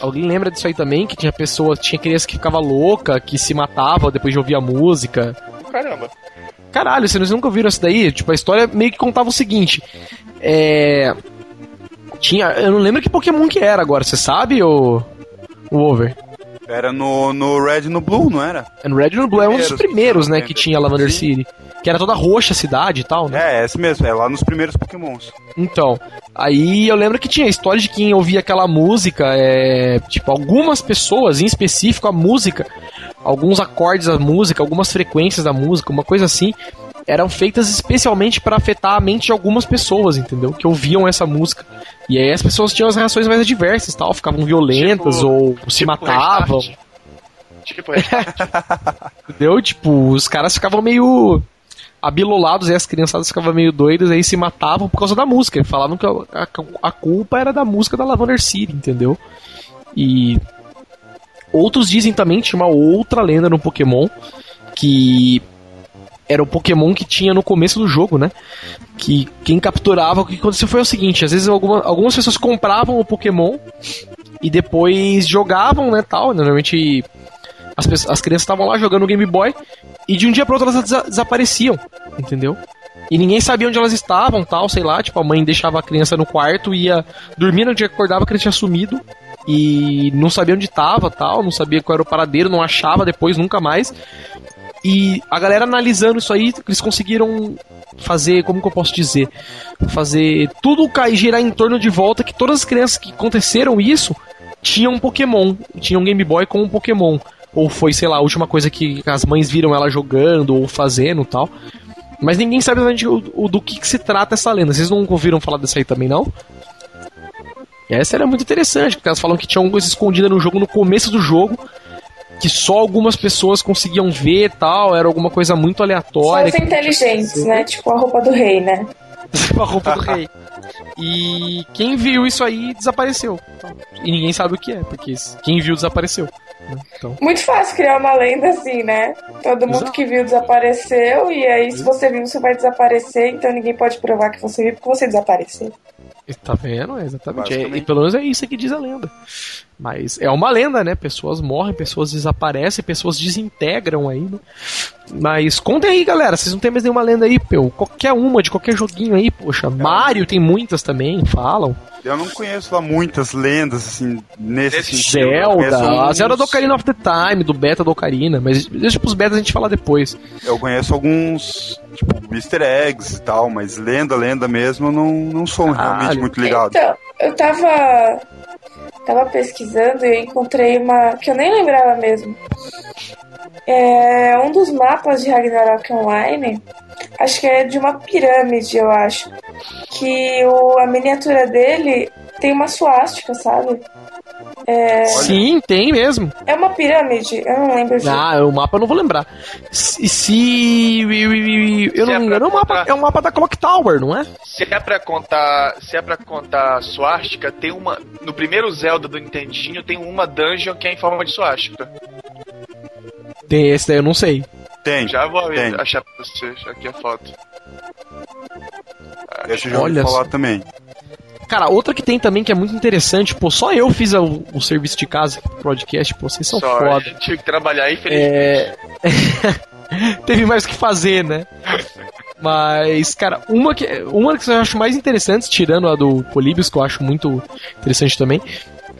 Alguém lembra disso aí também? Que tinha pessoas, tinha criança que ficava louca, que se matava depois de ouvir a música. Caramba. Caralho, vocês nunca ouviram isso daí? Tipo, a história meio que contava o seguinte. É. Tinha. Eu não lembro que Pokémon que era agora, você sabe, o. O Over? Era no, no Red e no Blue, não era? No Red and Blue é um dos Primeiros, né, que tinha Lavender Sim. City. Que era toda roxa a cidade e tal, né? É, esse mesmo, é lá nos primeiros Pokémons. Então, aí eu lembro que tinha a história de quem ouvia aquela música, é, tipo, algumas pessoas, em específico a música, alguns acordes da música, algumas frequências da música, uma coisa assim, eram feitas especialmente para afetar a mente de algumas pessoas, entendeu? Que ouviam essa música. E aí as pessoas tinham as reações mais adversas, tal, ficavam violentas Tipo- ou se Tipo matavam. Restart. Tipo, restart. Entendeu? Tipo, os caras ficavam meio abilolados e as criançadas ficavam meio doidas aí se matavam por causa da música. E falavam que a, a- a culpa era da música da Lavender City, entendeu? E Outros dizem também que tinha uma outra lenda no Pokémon que era o Pokémon que tinha no começo do jogo, né? Que quem capturava, o que aconteceu foi o seguinte: às vezes alguma, algumas pessoas compravam o Pokémon e depois jogavam, né? Tal, né, normalmente as, as crianças estavam lá jogando Game Boy e de um dia para outro elas desa desapareciam, entendeu? E ninguém sabia onde elas estavam, tal, sei lá, tipo, a mãe deixava a criança no quarto, ia dormir, no dia que acordava a criança tinha sumido e não sabia onde estava, tal, não sabia qual era o paradeiro, não achava depois nunca mais. E a galera analisando isso aí, eles conseguiram fazer, como que eu posso dizer? Fazer tudo cair, girar em torno de volta que todas as crianças que aconteceram isso tinham um Pokémon, tinham um Game Boy com um Pokémon. Ou foi, sei lá, a última coisa que as mães viram ela jogando ou fazendo tal. Mas ninguém sabe exatamente o, do que, que, se trata essa lenda. Vocês não ouviram falar dessa aí também, não? Essa era muito interessante, porque elas falam que tinha alguma coisa escondida no jogo no começo do jogo que só algumas pessoas conseguiam ver tal, era alguma coisa muito aleatória. Só os inteligentes, né? Tipo a roupa do rei, né? a roupa do rei. E quem viu isso aí desapareceu. E ninguém sabe o que é, porque quem viu desapareceu. Né? Então... Muito fácil criar uma lenda assim, né? Todo mundo Exato. que viu desapareceu, e aí se você viu, você vai desaparecer, então ninguém pode provar que você viu porque você desapareceu. Tá vendo? Exatamente. É, e pelo menos é isso que diz a lenda. Mas é uma lenda, né? Pessoas morrem, pessoas desaparecem, pessoas desintegram aí, né? Mas contem aí, galera. Vocês não tem mais nenhuma lenda aí, pô. Qualquer uma, de qualquer joguinho aí, poxa. Mario tem muitas também, falam. Eu não conheço lá muitas lendas, assim, nesse, nesse sentido. Zelda, a Zelda do Ocarina of the Time, do beta do Ocarina, mas deixa pros betas a gente falar depois. Eu conheço alguns, tipo, easter eggs e tal, mas lenda, lenda mesmo, eu não, não sou ah, realmente muito ligado. Então, eu tava, tava pesquisando e encontrei uma, que eu nem lembrava mesmo. É um dos mapas de Ragnarok Online Acho que é de uma pirâmide, eu acho. Que o, a miniatura dele tem uma suástica, sabe? É... Sim, tem mesmo. É uma pirâmide, eu não lembro. Ah, o mapa eu não vou lembrar. Se. se eu não é me engano, contar... mapa, é um mapa da Clock Tower, não é? Se é pra contar. Se é pra contar suástica, tem uma. No primeiro Zelda do Nintendinho tem uma dungeon que é em forma de suástica. Tem esse daí, eu não sei. Tem. Já vou tem. achar pra vocês aqui a foto. Deixa eu Olha falar também. Cara, outra que tem também que é muito interessante, pô, só eu fiz o, o serviço de casa pro podcast, pô, vocês são só, foda. Eu tive que trabalhar, infelizmente. É... Teve mais o que fazer, né? Mas, cara, uma que, uma que eu acho mais interessante, tirando a do Polybius, que eu acho muito interessante também,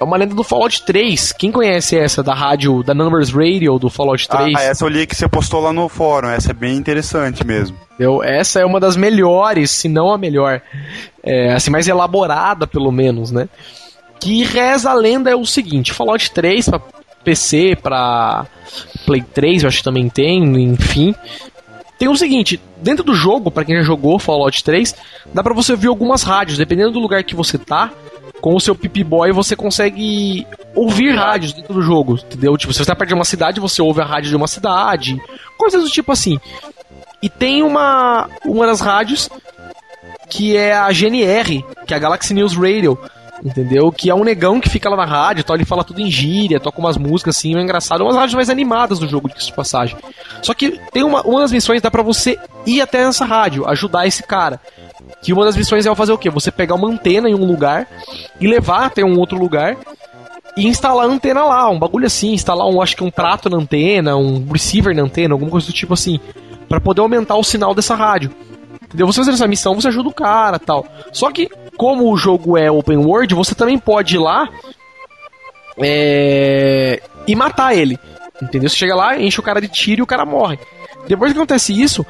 é uma lenda do Fallout 3. Quem conhece essa da rádio, da Numbers Radio do Fallout 3? Ah, essa eu li que você postou lá no fórum. Essa é bem interessante mesmo. Eu, essa é uma das melhores, se não a melhor. É, assim, mais elaborada, pelo menos, né? Que reza a lenda é o seguinte: Fallout 3 pra PC, pra Play 3, eu acho que também tem, enfim. Tem o seguinte, dentro do jogo, para quem já jogou Fallout 3, dá para você ver algumas rádios, dependendo do lugar que você tá, com o seu Pip Boy você consegue ouvir rádios dentro do jogo, entendeu? Tipo, se você está perto de uma cidade, você ouve a rádio de uma cidade, coisas do tipo assim. E tem uma, uma das rádios que é a GNR, que é a Galaxy News Radio, entendeu? Que é um negão que fica lá na rádio, tal, ele fala tudo em gíria, toca umas músicas assim, é engraçado, umas rádios mais animadas do jogo, de passagem. Só que tem uma, uma das missões, dá pra você ir até essa rádio, ajudar esse cara. Que uma das missões é fazer o quê? Você pegar uma antena em um lugar e levar até um outro lugar e instalar a antena lá, um bagulho assim, instalar um, acho que um prato na antena, um receiver na antena, alguma coisa do tipo assim, para poder aumentar o sinal dessa rádio. Entendeu? Você fazendo essa missão, você ajuda o cara tal. Só que, como o jogo é open world, você também pode ir lá é, e matar ele. Entendeu? Você chega lá, enche o cara de tiro e o cara morre. Depois que acontece isso,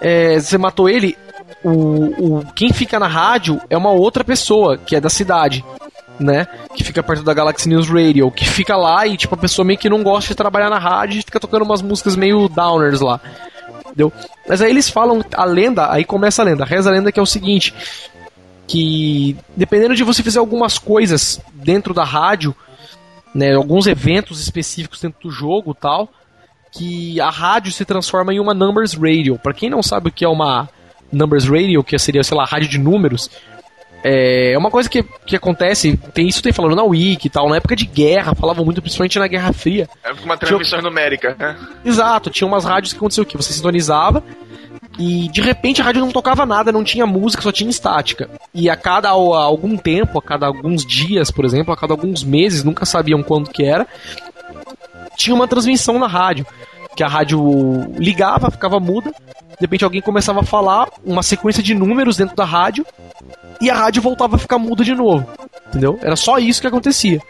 é, você matou ele, o, o quem fica na rádio é uma outra pessoa que é da cidade, né? Que fica perto da Galaxy News Radio, que fica lá e tipo a pessoa meio que não gosta de trabalhar na rádio e fica tocando umas músicas meio downers lá. Entendeu? Mas aí eles falam a lenda, aí começa a lenda. Reza a lenda que é o seguinte, que dependendo de você fazer algumas coisas dentro da rádio, né, alguns eventos específicos dentro do jogo, tal, que a rádio se transforma em uma numbers radio. Para quem não sabe o que é uma Numbers Radio, que seria, sei lá, rádio de números, É uma coisa que, que acontece, tem isso tem falando na Wiki e tal, na época de guerra, falavam muito, principalmente na Guerra Fria. É uma transmissão tinha... numérica, né? Exato, tinha umas rádios que aconteceu o quê? Você sintonizava e de repente a rádio não tocava nada, não tinha música, só tinha estática. E a cada a algum tempo, a cada alguns dias, por exemplo, a cada alguns meses, nunca sabiam quando que era, tinha uma transmissão na rádio. Que a rádio ligava, ficava muda, de repente alguém começava a falar uma sequência de números dentro da rádio e a rádio voltava a ficar muda de novo. Entendeu? Era só isso que acontecia.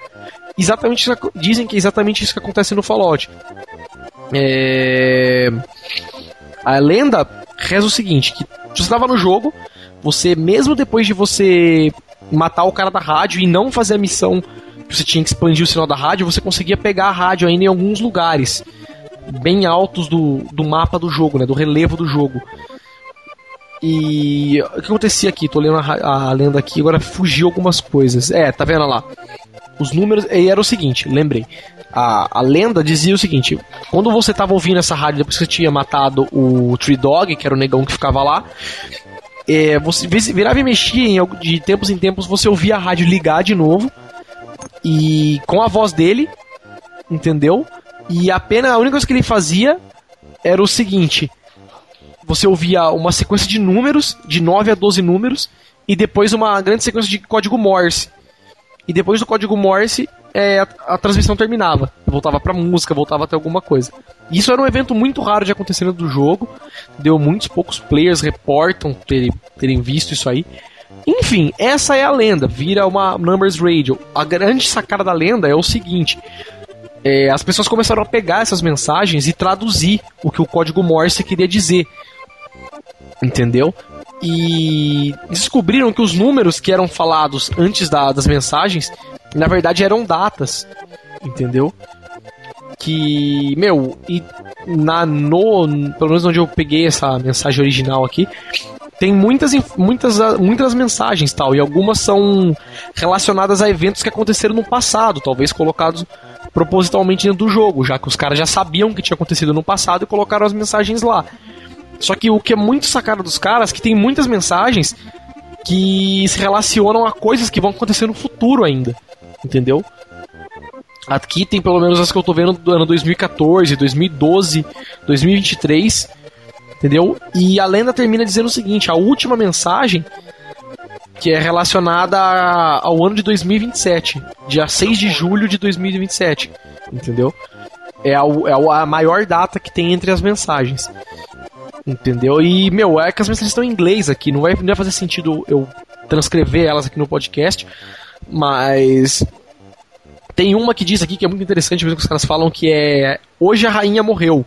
Exatamente dizem que é exatamente isso que acontece no Fallout. É... A lenda reza o seguinte: que você estava no jogo, você, mesmo depois de você matar o cara da rádio e não fazer a missão que você tinha que expandir o sinal da rádio, você conseguia pegar a rádio ainda em alguns lugares bem altos do, do mapa do jogo, né, do relevo do jogo. E o que acontecia aqui? Tô lendo a, a lenda aqui, agora fugiu algumas coisas. É, tá vendo lá? Os números. E era o seguinte, lembrei. A, a lenda dizia o seguinte: quando você tava ouvindo essa rádio depois que você tinha matado o Tree Dog, que era o negão que ficava lá, é, você virava e mexia em, de tempos em tempos, você ouvia a rádio ligar de novo e com a voz dele, entendeu? E apenas a única coisa que ele fazia era o seguinte: você ouvia uma sequência de números, de 9 a 12 números, e depois uma grande sequência de código Morse. E depois do código Morse, é, a, a, transmissão terminava. Voltava pra música, voltava até alguma coisa. Isso era um evento muito raro de acontecer do jogo. Deu muitos poucos players reportam terem, terem visto isso aí. Enfim, essa é a lenda. Vira uma Numbers Radio. A grande sacada da lenda é o seguinte: é, as pessoas começaram a pegar essas mensagens e traduzir o que o código Morse queria dizer entendeu? E descobriram que os números que eram falados antes da, das mensagens, na verdade eram datas, entendeu? Que, meu, e na no, pelo menos onde eu peguei essa mensagem original aqui, tem muitas, muitas, muitas mensagens tal, e algumas são relacionadas a eventos que aconteceram no passado, talvez colocados propositalmente dentro do jogo, já que os caras já sabiam que tinha acontecido no passado e colocaram as mensagens lá. Só que o que é muito sacado dos caras é que tem muitas mensagens que se relacionam a coisas que vão acontecer no futuro ainda. Entendeu? Aqui tem pelo menos as que eu tô vendo do ano 2014, 2012, 2023. Entendeu? E a lenda termina dizendo o seguinte: a última mensagem que é relacionada ao ano de 2027, dia 6 de julho de 2027, entendeu? É a, é a maior data que tem entre as mensagens. Entendeu? E, meu, é que as mensagens estão em inglês aqui, não vai, não vai fazer sentido eu transcrever elas aqui no podcast, mas tem uma que diz aqui que é muito interessante, mesmo que os caras falam que é hoje a rainha morreu.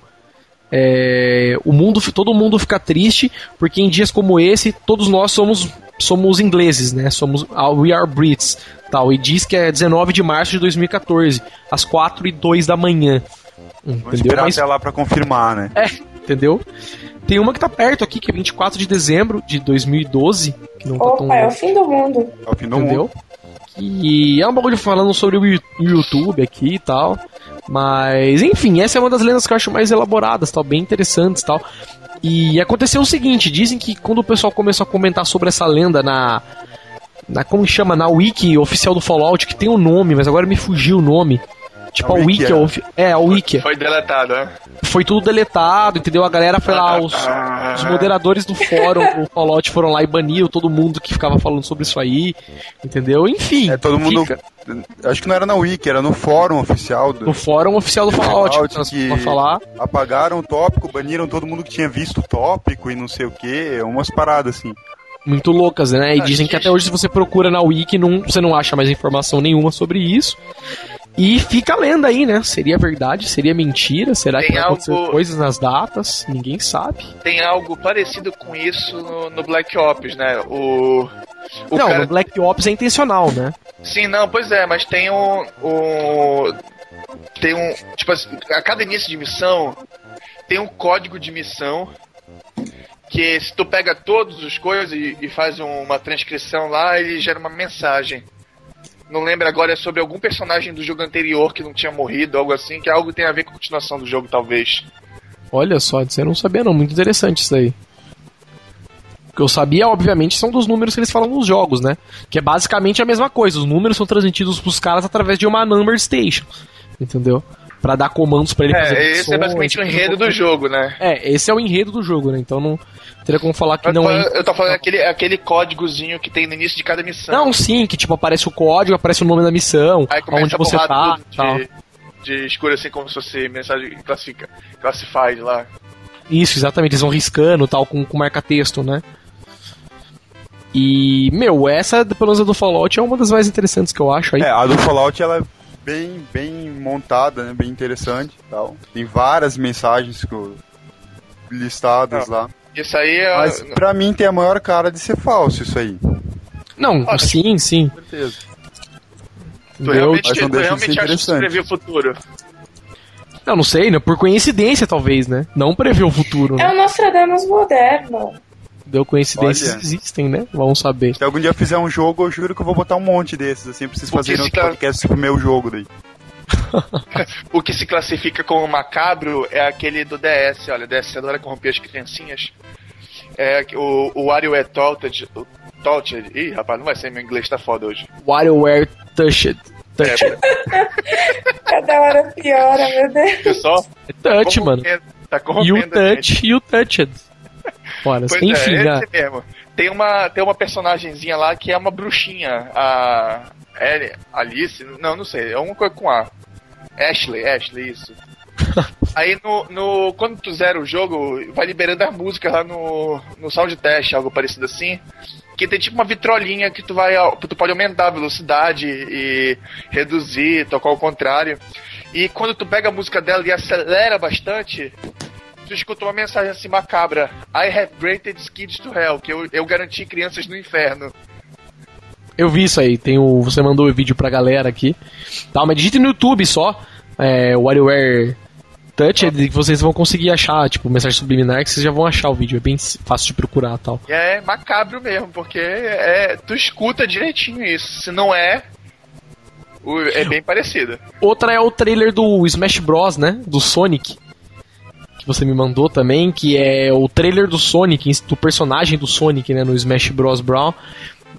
É, o mundo, todo mundo fica triste porque em dias como esse todos nós somos somos ingleses, né? Somos we are Brits, tal. E diz que é 19 de março de 2014, às 4 e 2 da manhã. Entendeu? Vamos esperar Mas, até lá para confirmar, né? É, entendeu? Tem uma que tá perto aqui, que é 24 de dezembro de 2012. Que não tá Opa, tão... é o fim do mundo. É o fim do Entendeu? mundo. E é um bagulho falando sobre o YouTube aqui e tal. Mas, enfim, essa é uma das lendas que eu acho mais elaboradas, tal, bem interessantes tal. E aconteceu o seguinte: dizem que quando o pessoal começou a comentar sobre essa lenda na. na como chama? Na wiki oficial do Fallout, que tem o um nome, mas agora me fugiu o nome. Tipo, a, a Wiki. É, é, a Wiki. Foi deletado, né? Foi tudo deletado, entendeu? A galera foi lá, os, os moderadores do fórum, o Fallout foram lá e baniram todo mundo que ficava falando sobre isso aí, entendeu? Enfim. É, todo mundo. Fica. Acho que não era na Wiki, era no fórum oficial. Do, no fórum oficial do Fallout, Fallout que pra falar. Apagaram o tópico, baniram todo mundo que tinha visto o tópico e não sei o que, umas paradas assim muito loucas, né? E dizem que até hoje, se você procura na Wiki, não, você não acha mais informação nenhuma sobre isso. E fica a lenda aí, né? Seria verdade? Seria mentira? Será Tem que vai acontecer algo... coisas nas datas? Ninguém sabe. Tem algo parecido com isso no, no Black Ops, né? O. o não, cara... no Black Ops é intencional, né? Sim, não, pois é, mas tem um. um... Tem um. Tipo assim, a cada início de missão tem um código de missão que se tu pega todas as coisas e, e faz uma transcrição lá, ele gera uma mensagem não lembro agora, é sobre algum personagem do jogo anterior que não tinha morrido, algo assim, que é algo tem a ver com a continuação do jogo, talvez. Olha só, você não sabia não, muito interessante isso aí. que eu sabia, obviamente, são dos números que eles falam nos jogos, né? Que é basicamente a mesma coisa. Os números são transmitidos pros caras através de uma number station. Entendeu? Pra dar comandos pra ele É, fazer esse é basicamente o enredo do jogo, né? É, esse é o enredo do jogo, né? Então não teria como falar que Eu tô, não falando- é. eu tô falando aquele, aquele códigozinho que tem no início de cada missão. Não, sim, que tipo aparece o código, aparece o nome da missão, Aí começa onde a você tá, tudo tal. de, de escuro, assim, como se fosse mensagem classifica, classified lá. Isso, exatamente, eles vão riscando tal, com, com marca-texto, né? E, meu, essa, pelo menos a do Fallout, é uma das mais interessantes que eu acho aí. É, a do Fallout ela é bem, bem montada, né? Bem interessante tal. Tem várias mensagens que eu- listadas lá. Isso aí é. Mas pra mim tem a maior cara de ser falso isso aí. Não, Olha, sim, sim. Com certeza. tu realmente, mas não tu deixa de realmente acha que o futuro. Não, não sei, né? Por coincidência, talvez, né? Não prever o futuro, É né? o Nostradamus moderno. Deu coincidências Olha. existem, né? Vamos saber. Se algum dia eu fizer um jogo, eu juro que eu vou botar um monte desses. Assim, preciso Porque fazer se outro tá- podcast sobre o meu jogo daí. O que se classifica como macabro é aquele do DS, olha, o DS adora corromper as criancinhas. É o, o WarioWare Touched. o Touched. Ih, rapaz, não vai ser meu inglês, tá foda hoje. WarioWare Touched. Touch. É, Cada hora piora, meu Deus. pessoal, É touch, mano. Tá E corrompendo o touch e o touched. Ora, Pois enfim, é, né? mesmo. Tem uma, tem uma personagemzinha lá que é uma bruxinha. A. Alice? Não, não sei. É uma coisa com A. Ashley, Ashley, isso. Aí no, no. Quando tu zera o jogo, vai liberando as músicas lá no, no sound test, algo parecido assim. Que tem tipo uma vitrolinha que tu vai. Tu pode aumentar a velocidade e reduzir, tocar ao contrário. E quando tu pega a música dela e acelera bastante, tu escuta uma mensagem assim macabra. I have granted kids to hell, que eu, eu garanti crianças no inferno. Eu vi isso aí. Tem o, você mandou o vídeo pra galera aqui. Tá, mas digite no YouTube só. É, WarioWare Touched que vocês vão conseguir achar, tipo, mensagem subliminar que vocês já vão achar o vídeo. É bem fácil de procurar tal. É macabro mesmo, porque é, tu escuta direitinho isso. Se não é, é bem parecido. Outra é o trailer do Smash Bros, né? Do Sonic. Que você me mandou também, que é o trailer do Sonic, do personagem do Sonic, né? No Smash Bros. Brown.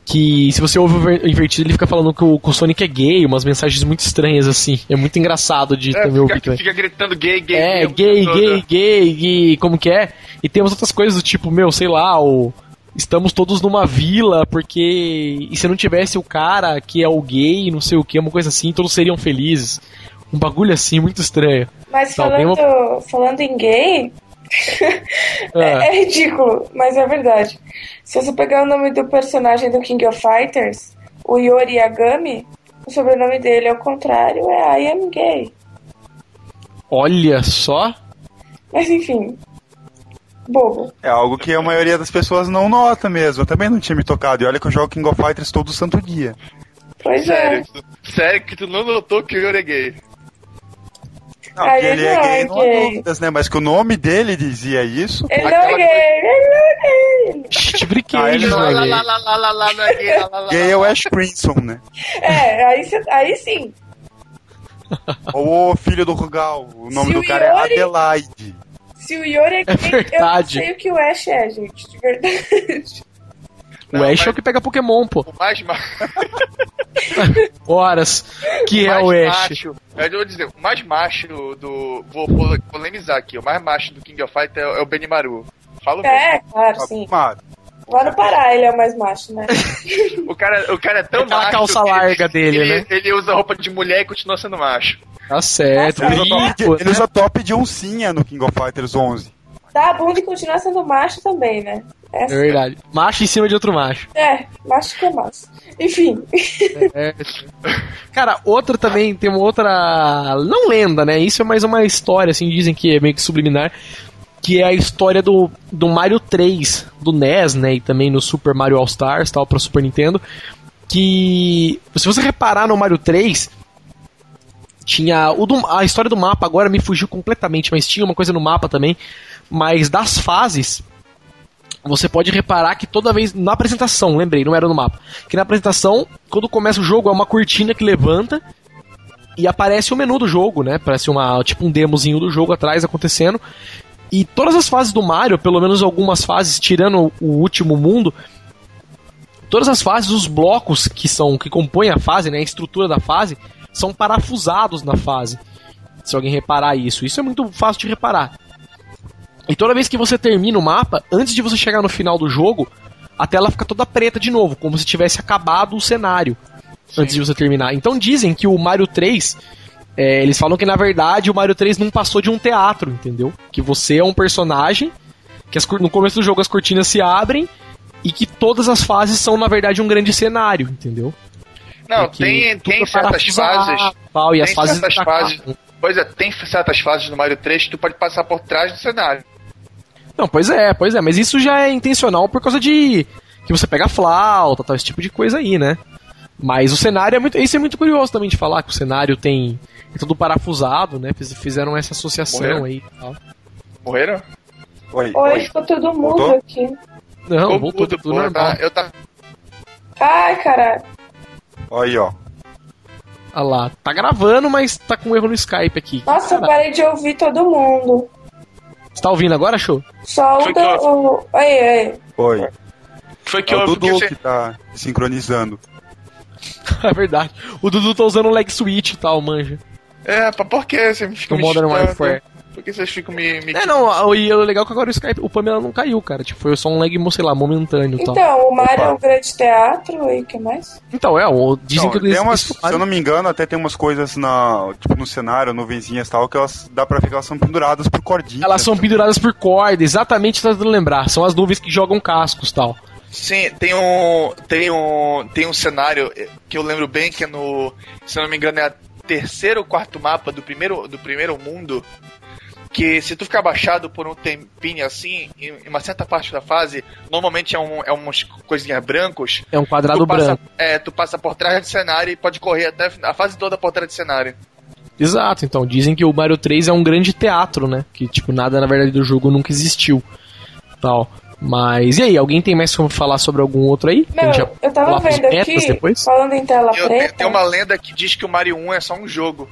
Que se você ouve invertido, ele fica falando que o, que o Sonic é gay, umas mensagens muito estranhas assim. É muito engraçado de É, também ouvir fica, também. fica gritando gay, gay, É, gay, tempo gay, gay, gay, como que é? E tem umas outras coisas do tipo, meu, sei lá, o. Estamos todos numa vila, porque. E se não tivesse o cara que é o gay, não sei o que, uma coisa assim, todos seriam felizes. Um bagulho assim, muito estranho. Mas Talvez falando, falando em gay, é, é ridículo, mas é verdade. Se você pegar o nome do personagem do King of Fighters, o Yori Yagami, o sobrenome dele, ao contrário, é I am gay. olha só. Mas enfim, bobo. É algo que a maioria das pessoas não nota mesmo. Eu também não tinha me tocado. E olha que eu jogo King of Fighters todo santo dia. Pois Sério, é. tu- sério que tu não notou que o Yuri é gay. Não, que ele ele é não gay, é não há gay. dúvidas, né? Mas que o nome dele dizia isso. Ele não é gay, ele não é gay. Te brinquei, ele não não é Lá, gay. lá, lá, lá, lá, lá, não é gay, lá, é o Ash Crimson, né? É, aí, cê- aí sim. Ou o filho do Rugal. O nome Se do o cara é Adelaide. Se o Yori é gay, eu não sei o que o Ash é, gente, de verdade. O Não, Ash é mas- o que pega Pokémon, pô. O mais, ma- Horas. Que é mais o Ash. macho. Eu vou dizer, o mais macho do. Vou pole- polemizar aqui. O mais macho do King of Fighters é, é o Benimaru. Falo mesmo. É, claro, sim. Mano, Lá no Pará ele é o mais macho, né? O cara, o cara é tão Aquela macho. calça que larga ele, dele, ele, né? Ele usa roupa de mulher e continua sendo macho. Tá certo. ele, usa top de, ele né? usa top de oncinha no King of Fighters 11. Tá, a bunda e continua sendo macho também, né? É Essa- verdade. Macho em cima de outro macho. É, macho que é macho. Enfim. É. Cara, outra também, tem uma outra. Não lenda, né? Isso é mais uma história, assim, dizem que é meio que subliminar. Que é a história do, do Mario 3, do NES, né? E também no Super Mario All Stars, tal, pra Super Nintendo. Que. Se você reparar no Mario 3. Tinha. O do- a história do mapa agora me fugiu completamente, mas tinha uma coisa no mapa também. Mas das fases, você pode reparar que toda vez na apresentação, lembrei, não era no mapa, que na apresentação, quando começa o jogo, é uma cortina que levanta e aparece o menu do jogo, né? Parece uma tipo um demozinho do jogo atrás acontecendo. E todas as fases do Mario, pelo menos algumas fases, tirando o último mundo, todas as fases, os blocos que são que compõem a fase, né, a estrutura da fase, são parafusados na fase. Se alguém reparar isso, isso é muito fácil de reparar. E toda vez que você termina o mapa, antes de você chegar no final do jogo, a tela fica toda preta de novo, como se tivesse acabado o cenário Sim. antes de você terminar. Então dizem que o Mario 3 é, eles falam que na verdade o Mario 3 não passou de um teatro, entendeu? Que você é um personagem, que as, no começo do jogo as cortinas se abrem e que todas as fases são na verdade um grande cenário, entendeu? Não, Porque tem, tem certas fases. Tal, e as fases, fases Pois é, tem certas fases no Mario 3 que tu pode passar por trás do cenário. Não, pois é, pois é, mas isso já é intencional por causa de que você pega flauta, tal, esse tipo de coisa aí, né? Mas o cenário é muito. Isso é muito curioso também de falar, que o cenário tem é tudo parafusado, né? Fizeram essa associação Morreram? aí e tal. Morreram? Oi, oi. ficou todo mundo voltou? aqui. Não, ficou voltou tudo, tudo normal. Tá, eu tá... Ai, caralho. Olha aí, ó. Olha lá, tá gravando, mas tá com erro no Skype aqui. Nossa, eu parei de ouvir todo mundo. Você tá ouvindo agora, show? Só o. Do... o... Oi, oi. Oi. Foi que é o Dudu você... que tá sincronizando. é verdade. O Dudu tá usando o leg switch e tal, manja. É, por que você fica no me Modern Warfare. Por que vocês ficam me, me... É, não, e o legal é que agora o Skype, o Pamela não caiu, cara. Tipo, foi só um lag, sei lá, momentâneo e então, tal. Então, o Mario é um grande teatro e o que mais? Então, é, o, dizem não, que tem umas, Se eu não me engano, até tem umas coisas na, tipo, no cenário, nuvenzinhas e tal, que elas dá pra ver que elas são penduradas por cordinhas. Elas são penduradas por corda, exatamente, tá tentando lembrar. São as nuvens que jogam cascos tal. Sim, tem um, tem um, tem um cenário que eu lembro bem que é no, se eu não me engano, é a terceiro ou quarto mapa do primeiro, do primeiro mundo, que se tu ficar baixado por um tempinho assim, em uma certa parte da fase, normalmente é, um, é umas coisinhas brancos. É um quadrado passa, branco. É, tu passa por trás do cenário e pode correr até a fase toda por trás do cenário. Exato, então dizem que o Mario 3 é um grande teatro, né? Que tipo, nada na verdade do jogo nunca existiu. Tal. Mas e aí, alguém tem mais como falar sobre algum outro aí? Não, eu tava vendo aqui, depois? falando em tela eu, preta. Tem uma lenda que diz que o Mario 1 é só um jogo.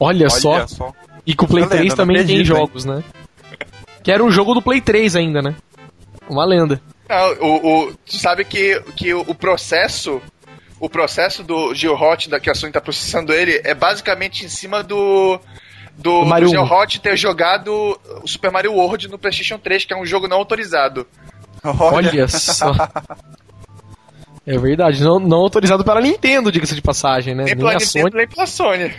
Olha, Olha só. só. E que o Play 3 lenda, também tem jogos, né? Que era um jogo do Play 3 ainda, né? Uma lenda. Não, o, o, tu sabe que, que o, o processo o processo do GeoHot, da que a Sony tá processando ele, é basicamente em cima do do, do Mario do GeoHot ter jogado o Super Mario World no PlayStation 3, que é um jogo não autorizado. Olha, Olha só. É verdade, não, não autorizado pela Nintendo, diga-se de passagem, né? Nem, nem pela Nintendo, nem pela Sony.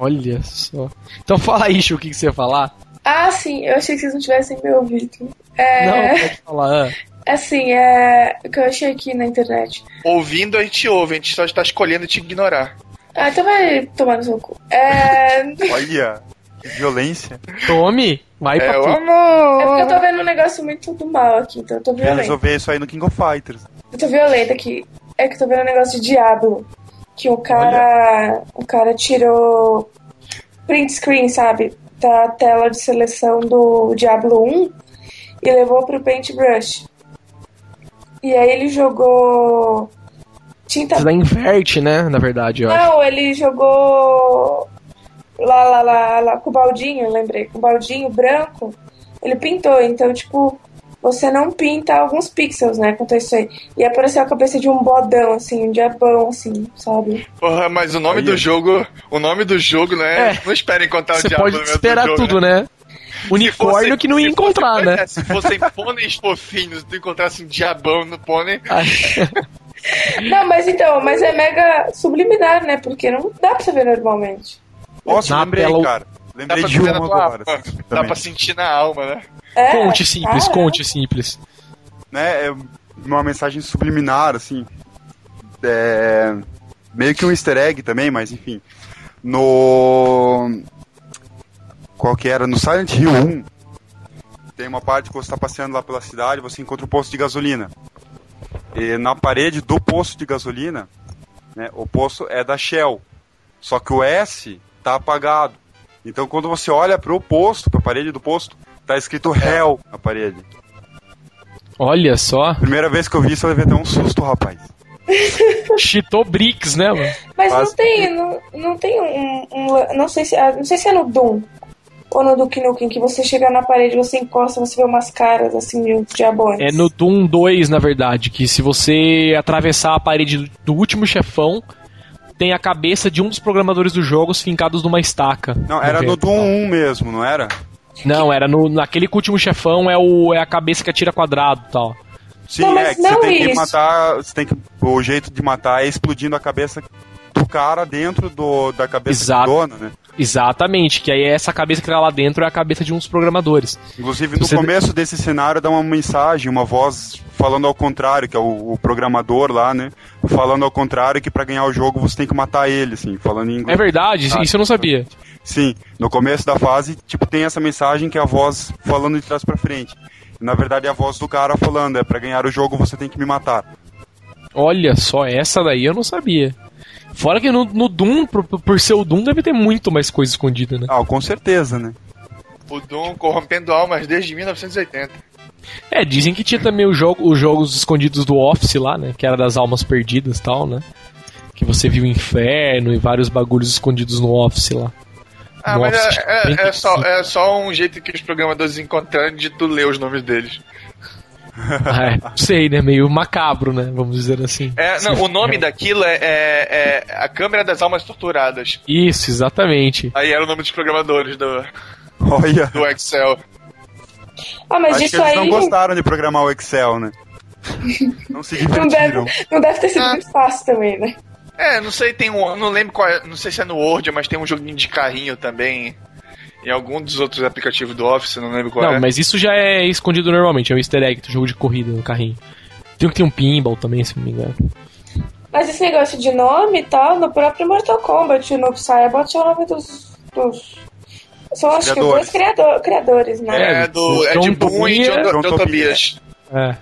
Olha só. Então fala aí, Chu, o que, que você ia falar? Ah, sim, eu achei que vocês não tivessem me ouvido. É... Não, pode falar. É. Assim, é o que eu achei aqui na internet. Ouvindo a gente ouve, a gente só está escolhendo te ignorar. Ah, então vai tomar no seu cu. É... Olha, que violência. Tome, vai é pra o tu. amor. É porque eu tô vendo um negócio muito do mal aqui, então eu tô violenta. resolver isso aí no King of Fighters. Eu tô violenta aqui. É que eu tô vendo um negócio de Diablo. Que o cara. Olha. O cara tirou print screen, sabe? Da tela de seleção do Diablo 1 e levou pro Paintbrush. E aí ele jogou tinta. Você inverte, né? Na verdade, eu Não, acho. ele jogou lá, lá, lá, lá com o baldinho, lembrei, com o baldinho branco. Ele pintou, então, tipo, você não pinta alguns pixels, né? Quanto isso aí. E apareceu a cabeça de um bodão, assim, um diabão, assim, sabe? Porra, mas o nome aí. do jogo. O nome do jogo, né? É. Não esperem encontrar o diabo pode esperar jogo, tudo, né? né? Unicórnio fosse, que não ia encontrar, fosse, né? É, se fossem pôneis fofinhos, tu encontrasse um diabão no pônei. Não, mas então, mas é mega subliminar, né? Porque não dá pra você ver normalmente. Nossa, lembrei, tela... cara. Lembrei de uma agora. Dá pra sentir na alma, né? É, conte simples, cara. conte simples. Né, é uma mensagem subliminar, assim. É, meio que um easter egg também, mas enfim. No. Qual que era? No Silent Hill 1, tem uma parte que você está passeando lá pela cidade, você encontra um posto de gasolina. E na parede do posto de gasolina, né, o posto é da Shell. Só que o S tá apagado. Então quando você olha para o posto, para a parede do posto, tá escrito Hell na parede. Olha só. Primeira vez que eu vi isso, eu levei até um susto, rapaz. Cheatou Bricks, né, mano? Mas Quase. não tem, não, não tem um, um, não sei se, ah, não sei se é no Doom. Ou no Duke Nukem, que você chega na parede, você encosta, você vê umas caras assim, meio diabólicas? É no Doom 2, na verdade, que se você atravessar a parede do último chefão, tem a cabeça de um dos programadores dos jogos fincados numa estaca. Não, era no. Doom 1 mesmo, não era? Não, era no, naquele que último chefão é, o, é a cabeça que atira quadrado e tal. Sim, Não, mas é que não você tem que isso. matar. Você tem que. O jeito de matar é explodindo a cabeça do cara dentro do, da cabeça Exato. do dono, né? Exatamente, que aí essa cabeça que tá lá dentro é a cabeça de um dos programadores. Inclusive, no Você- começo desse cenário dá uma mensagem, uma voz falando ao contrário, que é o, o programador lá, né? Falando ao contrário que pra ganhar o jogo você tem que matar ele, assim, falando em inglês. É verdade, Ah, isso eu não sabia. Sim, no começo da fase, tipo, tem essa mensagem que é a voz falando de trás pra frente. Na verdade, é a voz do cara falando, é pra ganhar o jogo você tem que me matar. Olha só, essa daí eu não sabia. Fora que no, no Doom, por, por ser o Doom, deve ter muito mais coisa escondida, né? Ah, com certeza, né? O Doom corrompendo almas desde 1980. É, dizem que tinha também o jogo, os jogos escondidos do Office lá, né? Que era das almas perdidas e tal, né? Que você viu o inferno e vários bagulhos escondidos no Office lá. Ah, No mas Office é, é- é só, 35. é só um jeito que os programadores encontraram de tu ler os nomes deles. Ah, é, não sei, né? Meio macabro, né? Vamos dizer assim. É, não, o nome daquilo é, é- é a Câmara das Almas Torturadas. Isso, exatamente. Aí era o nome dos programadores do, Olha, do Excel. Ah, mas acho que isso eles aí não gostaram de programar o Excel, né? Não se não divertiram. deve, não deve ter sido Ah. muito fácil também, né? É, não sei, tem um. Não lembro qual é. Não sei se é no Word, mas tem um joguinho de carrinho também. Em algum dos outros aplicativos do Office, não lembro qual Não, é. mas isso já é escondido normalmente, é um easter egg do jogo de corrida no carrinho. Tem que tem um pinball também, se não me engano. Mas esse negócio de nome e tal, no próprio Mortal Kombat, no Cybot é o nome dos. dos... São acho que dois criador, criadores, né? É, É, do Ed Boon e. John, John John Tobias. É.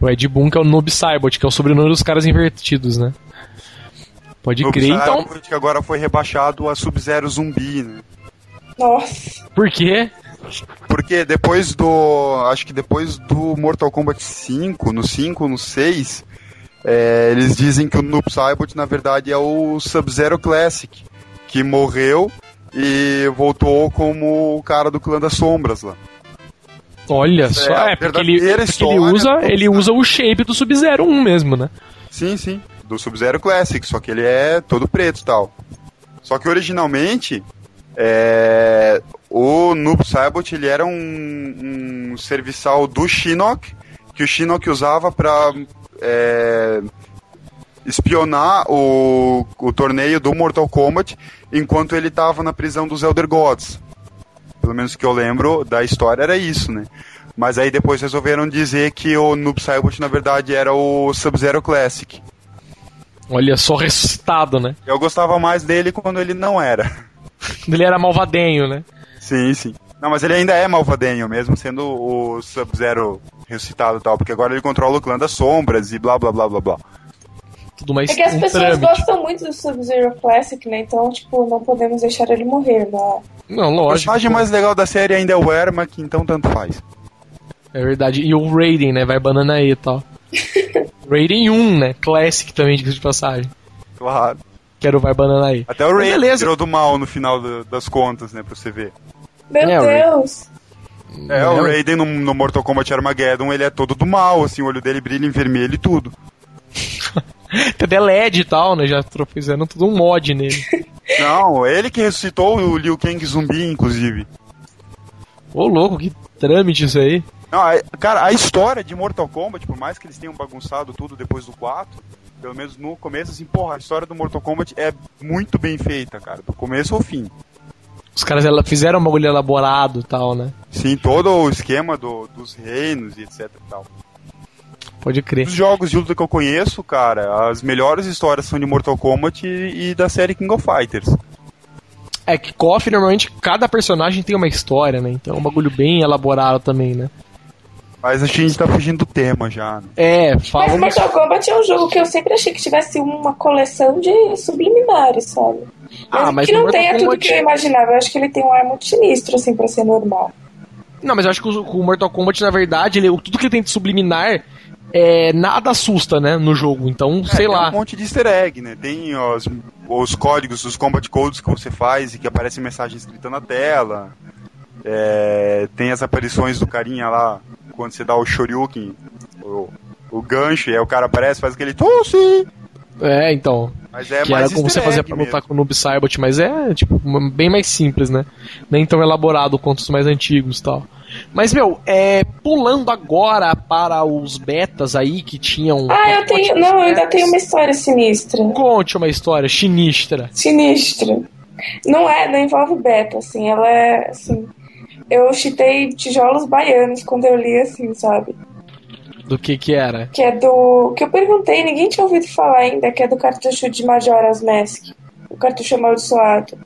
O Ed Boon, que é o Noob Saibot, que é o sobrenome dos caras invertidos, né? Pode No crer, então. Cyberpunk, que agora foi rebaixado a Sub-Zero Zumbi, né? Nossa. Por quê? Porque depois do. Acho que depois do Mortal Kombat 5, no 5, no 6, é, eles dizem que o Noob Saibot na verdade é o Sub-Zero Classic, que morreu e voltou como o cara do Clã das Sombras lá. Olha só, a é, porque ele, porque ele usa, ele usa o shape do Sub-Zero 1 mesmo, né? Sim, sim, do Sub-Zero Classic, só que ele é todo preto e tal. Só que originalmente, é, o Noob Saibot ele era um, um serviçal do Shinnok, que o Shinnok usava pra é, espionar o, o torneio do Mortal Kombat enquanto ele tava na prisão dos Elder Gods. Pelo menos que eu lembro da história era isso, né? Mas aí depois resolveram dizer que o Noob Saibot na verdade era o Sub-Zero Classic. Olha só, ressuscitado, né? Eu gostava mais dele quando ele não era. Quando ele era malvadenho, né? Sim, sim. Não, mas ele ainda é malvadenho, mesmo sendo o Sub-Zero ressuscitado e tal, porque agora ele controla o clã das sombras e blá blá blá blá blá. Tudo mais É que as um pessoas trâmite. gostam muito do Sub-Zero Classic, né? Então, tipo, não podemos deixar ele morrer, né? Não, O lógico. personagem mais legal da série ainda é o Ermac, então tanto faz. É verdade. E o Raiden, né? Vai banana aí e tal. Raiden 1, né? Classic também, diga de passagem. Claro. Quero vai banana aí. Até o Ray virou do mal no final do- das contas, né, pra você ver. Meu É, o Deus! É, o Raiden no, no Mortal Kombat Armageddon, ele é todo do mal, assim, o olho dele brilha em vermelho e tudo. Até LED e tal, né? Já fizeram tudo um mod nele. Não, ele que ressuscitou o Liu Kang zumbi, inclusive. Ô, louco, que trâmite isso aí. Não, cara, a história de Mortal Kombat, por mais que eles tenham bagunçado tudo depois do 4, pelo menos no começo, assim, porra, a história do Mortal Kombat é muito bem feita, cara, do começo ao fim. Os caras fizeram um bagulho elaborado e tal, né? Sim, todo o esquema do- dos reinos e etc e tal. Pode crer. Dos jogos de luta que eu conheço, cara, as melhores histórias são de Mortal Kombat e, e da série King of Fighters. É que KOF, normalmente, cada personagem tem uma história, né? Então é um bagulho bem elaborado também, né? Mas acho que a gente tá fugindo do tema já, né? É, Mas falamos... Mortal Kombat é um jogo que eu sempre achei que tivesse uma coleção de subliminares, sabe? Ah, mas que no não Mortal tenha tudo Kombat- que eu imaginava. Eu acho que ele tem um ar muito sinistro, assim, pra ser normal. Não, mas eu acho que o, o Mortal Kombat, na verdade, ele, tudo que ele tem de subliminar é, nada assusta, né, no jogo. Então, É, sei tem lá. um monte de easter egg, né? Tem os, os códigos, os combat codes que você faz e que aparece mensagem escrita na tela. É, tem as aparições do carinha lá, quando você dá o Shoryuken, o, o gancho, e aí o cara aparece, faz aquele tosse. É, então. Mas é que mais era como você fazia pra mesmo. lutar com o Noob Saibot, mas é, tipo, bem mais simples, né? Nem tão elaborado quanto os mais antigos e tal. Mas, meu, é, pulando agora para os betas aí que tinham. Ah, eu tenho. Não, eu ainda betas. tenho uma história sinistra. Conte uma história sinistra. Sinistra. Não é, não envolve beta, assim, ela é assim. Eu chitei tijolos baianos quando eu li assim, sabe? Do que que era? Que é do. Que eu perguntei, ninguém tinha ouvido falar ainda, que é do cartucho de Majora's Mask. O cartucho amaldiçoado.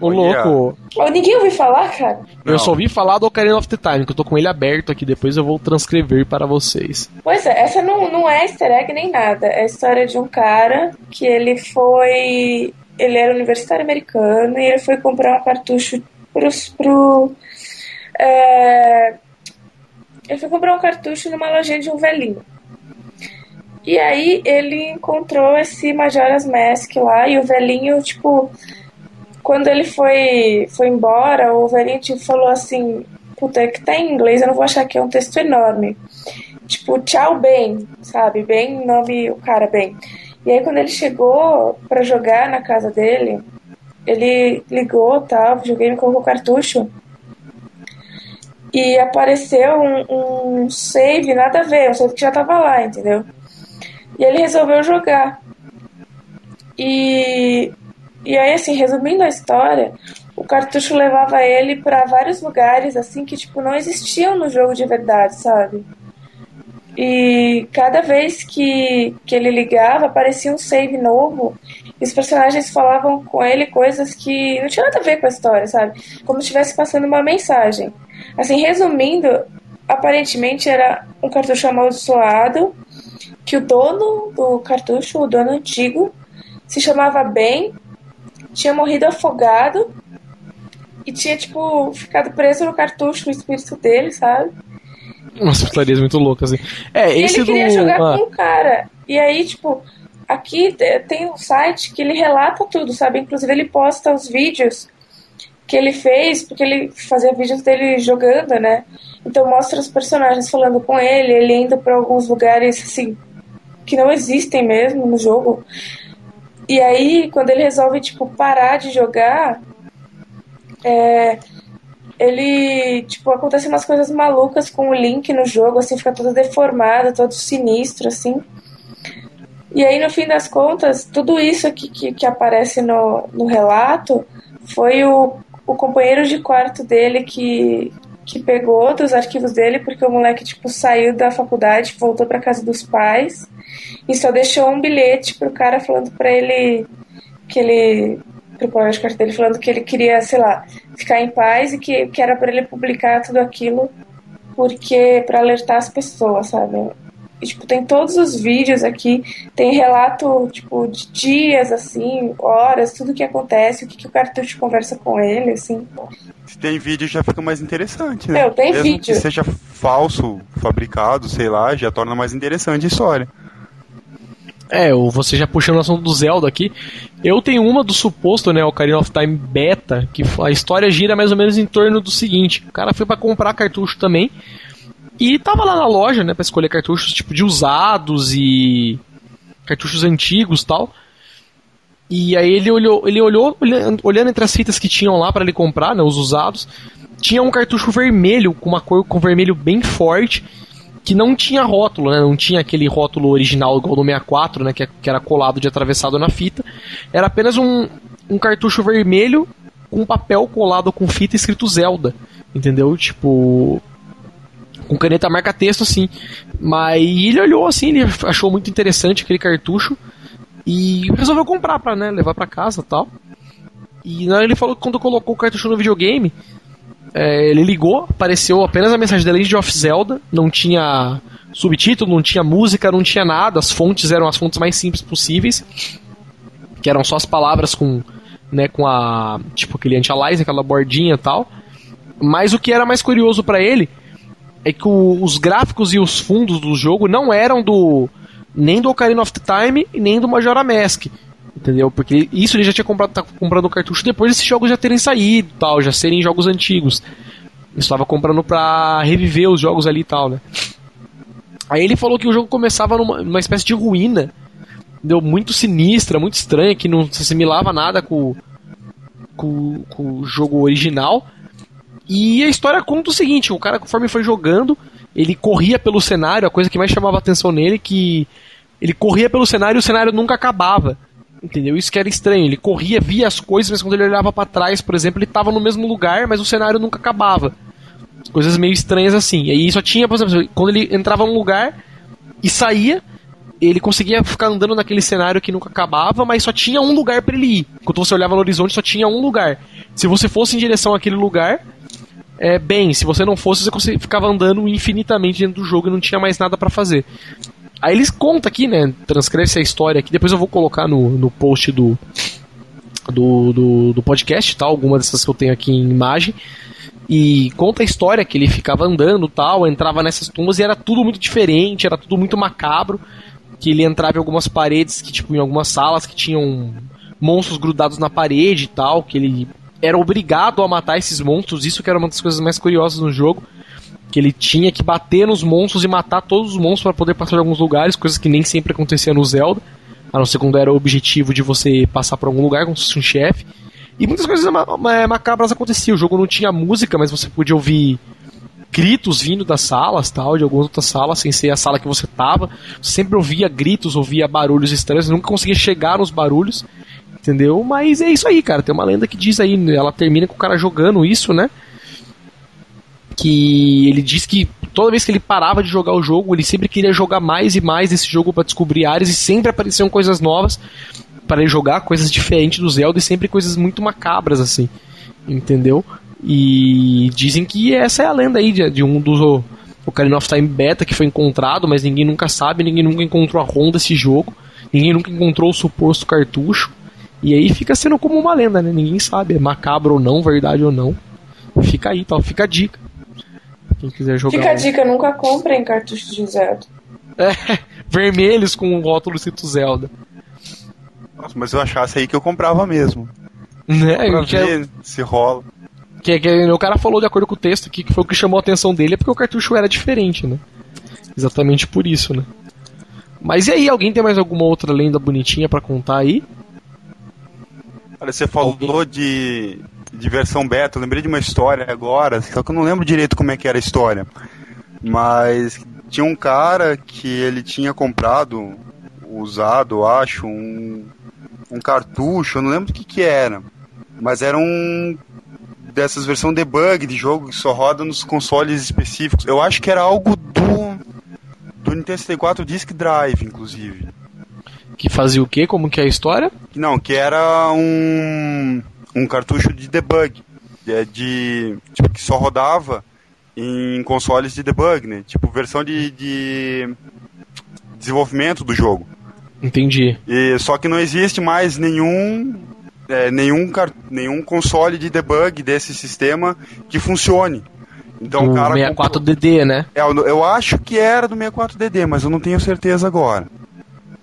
Ô, louco. Oh, ninguém ouviu falar, cara? Eu Não. só ouvi falar do Ocarina of the Time, que eu tô com ele aberto aqui, depois eu vou transcrever para vocês. Pois é, essa não, não é easter egg nem nada. É a história de um cara que ele foi. Ele era universitário americano e ele foi comprar um cartucho pros, pro. É, Ele foi comprar um cartucho numa lojinha de um velhinho. E aí ele encontrou esse Majora's Mask lá e o velhinho, tipo. Quando ele foi, foi embora, o velhinho tipo, falou assim: Puta, é que tá em inglês, eu não vou achar que é um texto enorme tipo, tchau, Ben, sabe? Ben, nome, o cara, Ben. E aí, quando ele chegou pra jogar na casa dele, ele ligou, tal, o videogame colocou o cartucho e apareceu um, um save, nada a ver, um save que já tava lá, entendeu? E ele resolveu jogar. E, e aí, assim, resumindo a história, o cartucho levava ele pra vários lugares, assim, que, tipo, não existiam no jogo de verdade, sabe? E cada vez que, que ele ligava, aparecia um save novo. E os personagens falavam com ele coisas que não tinha nada a ver com a história, sabe? Como se estivesse passando uma mensagem. Assim, resumindo, aparentemente era um cartucho amaldiçoado que o dono do cartucho, o dono antigo, se chamava Ben, tinha morrido afogado e tinha, tipo, ficado preso no cartucho o espírito dele, sabe? Umas putarias muito loucas, assim. É, E esse ele do. queria jogar ah, com o cara. E aí, tipo, aqui te- tem um site que ele relata tudo, sabe? Inclusive ele posta os vídeos que ele fez, porque ele fazia vídeos dele jogando, né? Então mostra os personagens falando com ele, ele indo pra alguns lugares assim que não existem mesmo no jogo. E aí, quando ele resolve, tipo, parar de jogar, é, ele, tipo, acontecem umas coisas malucas com o Link no jogo, assim, fica todo deformado, todo sinistro, assim. E aí, no fim das contas, tudo isso aqui que, que aparece no, no relato foi o, o companheiro de quarto dele que, que pegou dos arquivos dele, porque o moleque, tipo, saiu da faculdade, voltou pra casa dos pais e só deixou um bilhete pro cara falando pra ele que ele pro companheiro de quarto dele falando que ele queria, sei lá, ficar em paz e que, que era pra ele publicar tudo aquilo porque para alertar as pessoas, sabe? E, tipo, tem todos os vídeos aqui, tem relato, tipo, de dias, assim, horas, tudo que acontece, o que, que o cartucho conversa com ele, assim. Se tem vídeo já fica mais interessante, né? Meu, tem Mesmo vídeo. que seja falso, fabricado, sei lá, já torna mais interessante a história. É, o- você já puxando o assunto do Zelda aqui. Eu tenho uma do suposto, né, Ocarina of Time Beta, que a história gira mais ou menos em torno do seguinte: o cara foi pra comprar cartucho também e tava lá na loja, né, para escolher cartuchos tipo de usados e cartuchos antigos, tal. E aí ele olhou, ele olhou olhando, entre as fitas que tinham lá para ele comprar, né, os usados, tinha um cartucho vermelho com uma cor com vermelho bem forte que não tinha rótulo, né? Não tinha aquele rótulo original igual do 64, né? Que, que era colado de atravessado na fita. Era apenas um, um cartucho vermelho com papel colado com fita escrito Zelda. Entendeu? Tipo. Com caneta marca-texto, assim. Mas ele olhou assim, ele achou muito interessante aquele cartucho. E resolveu comprar pra né, levar pra casa tal. E né, ele falou que quando colocou o cartucho no videogame, é, ele ligou, apareceu apenas a mensagem da Legend of Zelda, não tinha subtítulo, não tinha música, não tinha nada, as fontes eram as fontes mais simples possíveis, que eram só as palavras com, né, com a, tipo aquele anti-aliasing, aquela bordinha e tal. Mas o que era mais curioso para ele é que o, os gráficos e os fundos do jogo não eram do nem do Ocarina of Time e nem do Majora Mask. Entendeu? Porque isso ele já tinha comprado, tá comprando o cartucho depois desses jogos já terem saído tal, já serem jogos antigos. Ele estava comprando pra reviver os jogos ali e tal, né? Aí ele falou que o jogo começava numa, numa espécie de ruína. Deu muito sinistra, muito estranha, que não se assimilava nada com, com, com o jogo original. E a história conta o seguinte: o cara, conforme foi jogando, ele corria pelo cenário, a coisa que mais chamava atenção nele que ele corria pelo cenário e o cenário nunca acabava. Entendeu? Isso que era estranho. Ele corria, via as coisas, mas quando ele olhava para trás, por exemplo, ele estava no mesmo lugar, mas o cenário nunca acabava. Coisas meio estranhas assim. E aí só tinha, por exemplo, quando ele entrava num lugar e saía, ele conseguia ficar andando naquele cenário que nunca acabava, mas só tinha um lugar para ele ir. Quando você olhava no horizonte, só tinha um lugar. Se você fosse em direção àquele lugar, é, bem, se você não fosse, você ficava andando infinitamente dentro do jogo e não tinha mais nada para fazer. Aí eles contam aqui, né? Transcreve a história aqui. Depois eu vou colocar no, no post do, do, do, do podcast, tal, alguma dessas que eu tenho aqui em imagem. E conta a história que ele ficava andando tal, entrava nessas tumbas e era tudo muito diferente, era tudo muito macabro. Que ele entrava em algumas paredes, que tipo, em algumas salas que tinham monstros grudados na parede e tal, que ele era obrigado a matar esses monstros, isso que era uma das coisas mais curiosas no jogo que ele tinha que bater nos monstros e matar todos os monstros para poder passar de alguns lugares, coisas que nem sempre acontecia no Zelda, a não ser quando era o objetivo de você passar por algum lugar como se fosse um chefe. E muitas coisas macabras aconteciam. O jogo não tinha música, mas você podia ouvir gritos vindo das salas, tal, de algumas outras salas, sem ser a sala que você tava. Você sempre ouvia gritos, ouvia barulhos estranhos, nunca conseguia chegar nos barulhos, entendeu? Mas é isso aí, cara. Tem uma lenda que diz aí, ela termina com o cara jogando isso, né? que ele diz que toda vez que ele parava de jogar o jogo, ele sempre queria jogar mais e mais esse jogo para descobrir áreas e sempre apareciam coisas novas para ele jogar, coisas diferentes do Zelda e sempre coisas muito macabras assim, entendeu? E dizem que essa é a lenda aí de, de um dos Ocarina of Time Beta que foi encontrado, mas ninguém nunca sabe, ninguém nunca encontrou a ROM desse jogo, ninguém nunca encontrou o suposto cartucho. E aí fica sendo como uma lenda, né? Ninguém sabe, é macabro ou não, verdade ou não. Fica aí, tal, fica a dica. Quem quiser jogar. Fica a dica, nunca comprem cartuchos de Zelda. É, vermelhos com o rótulo escrito Zelda. Nossa, mas eu achasse aí que eu comprava mesmo. Né? Pra Que, é- ver se rola. que, que o cara falou de acordo com o texto aqui, que foi o que chamou a atenção dele, é porque o cartucho era diferente, né? Exatamente por isso, né? Mas e aí, alguém tem mais alguma outra lenda bonitinha pra contar aí? Olha, você falou de, de versão beta, eu lembrei de uma história agora, só que eu não lembro direito como é que era a história. Mas tinha um cara que ele tinha comprado, usado, eu acho, um, um cartucho, eu não lembro do que que era. Mas era um dessas versão debug de jogo que só roda nos consoles específicos. Eu acho que era algo do do Nintendo 64 Disk Drive, inclusive. Que fazia o quê? Como que é a história? Não, que era um, um cartucho de debug. De, de- tipo, que só rodava em consoles de debug, né? Tipo, versão de, de desenvolvimento do jogo. Entendi. E, só que não existe mais nenhum, é, nenhum, nenhum console de debug desse sistema que funcione. Então o o cara 64DD, né? é, eu, eu acho que era do 64DD, mas eu não tenho certeza agora.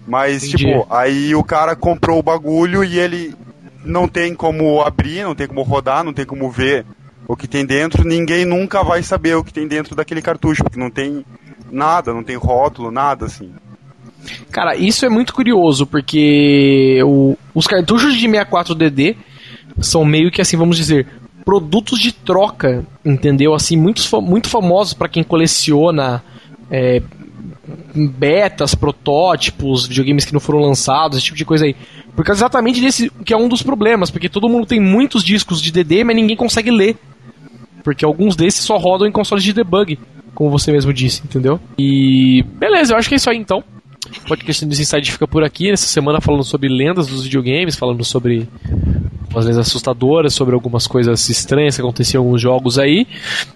Mas, Entendi. tipo, aí o cara comprou o bagulho e ele não tem como abrir, não tem como rodar, não tem como ver o que tem dentro. Ninguém nunca vai saber o que tem dentro daquele cartucho, porque não tem nada, não tem rótulo, nada assim. Cara, isso é muito curioso, porque o- os cartuchos de 64DD são meio que assim, vamos dizer, produtos de troca, entendeu? Assim, muito, muito famosos para quem coleciona é, betas, protótipos, videogames que não foram lançados, esse tipo de coisa aí. Por causa exatamente desse, que é um dos problemas, porque todo mundo tem muitos discos de DD, mas ninguém consegue ler. Porque alguns desses só rodam em consoles de debug, como você mesmo disse, entendeu? E beleza, eu acho que é isso aí então. O podcast dos Inside fica por aqui. Nessa semana falando sobre lendas dos videogames, falando sobre umas lendas assustadoras, sobre algumas coisas estranhas que aconteciam em alguns jogos aí.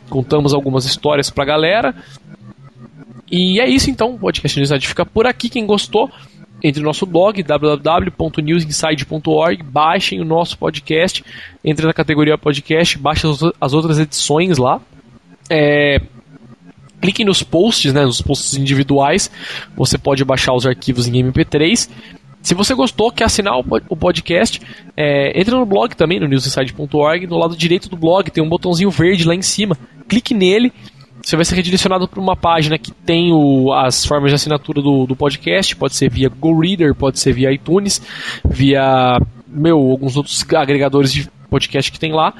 Contamos algumas histórias pra galera. E é isso então, o podcast do Inside fica por aqui. Quem gostou, entre no nosso blog www.newsinside.org, baixem o nosso podcast, entre na categoria podcast, baixem as as outras edições lá. É, clique nos posts, né, nos posts individuais, você pode baixar os arquivos em MP3. Se você gostou, quer assinar o podcast, é, entre no blog também, no newsinside.org. No lado direito do blog tem um botãozinho verde lá em cima. Clique nele, você vai ser redirecionado para uma página que tem o, as formas de assinatura do, do podcast. Pode ser via Google Reader, pode ser via iTunes, via meu, alguns outros agregadores de podcast que tem lá.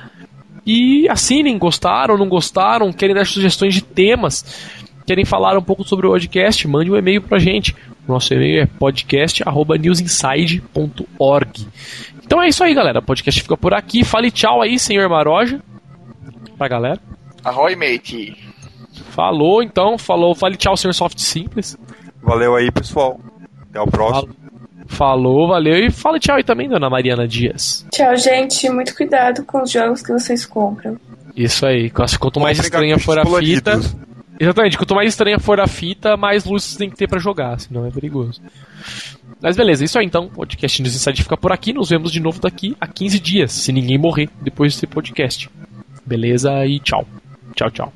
E assinem, gostaram, não gostaram, querem dar sugestões de temas, querem falar um pouco sobre o podcast, mande um e-mail pra gente. Nosso e-mail é podcast.newsinside.org. Então é isso aí, galera. O podcast fica por aqui. Fale tchau aí, senhor Maroja. Pra galera. Ahoy, mate. Falou, então. Falou. Fale tchau, senhor Soft Simples. Valeu aí, pessoal. Até o próximo. Falou, valeu. E fala tchau aí também, dona Mariana Dias. Tchau, gente. Muito cuidado com os jogos que vocês compram. Isso aí. Quanto mais estranha for a fita. Exatamente, quanto mais estranha for a fita, mais luzes tem que ter para jogar, senão é perigoso. Mas beleza, isso aí então. O podcast News Inside fica por aqui. Nos vemos de novo daqui a 15 dias, se ninguém morrer depois desse podcast. Beleza? E tchau. Tchau, tchau.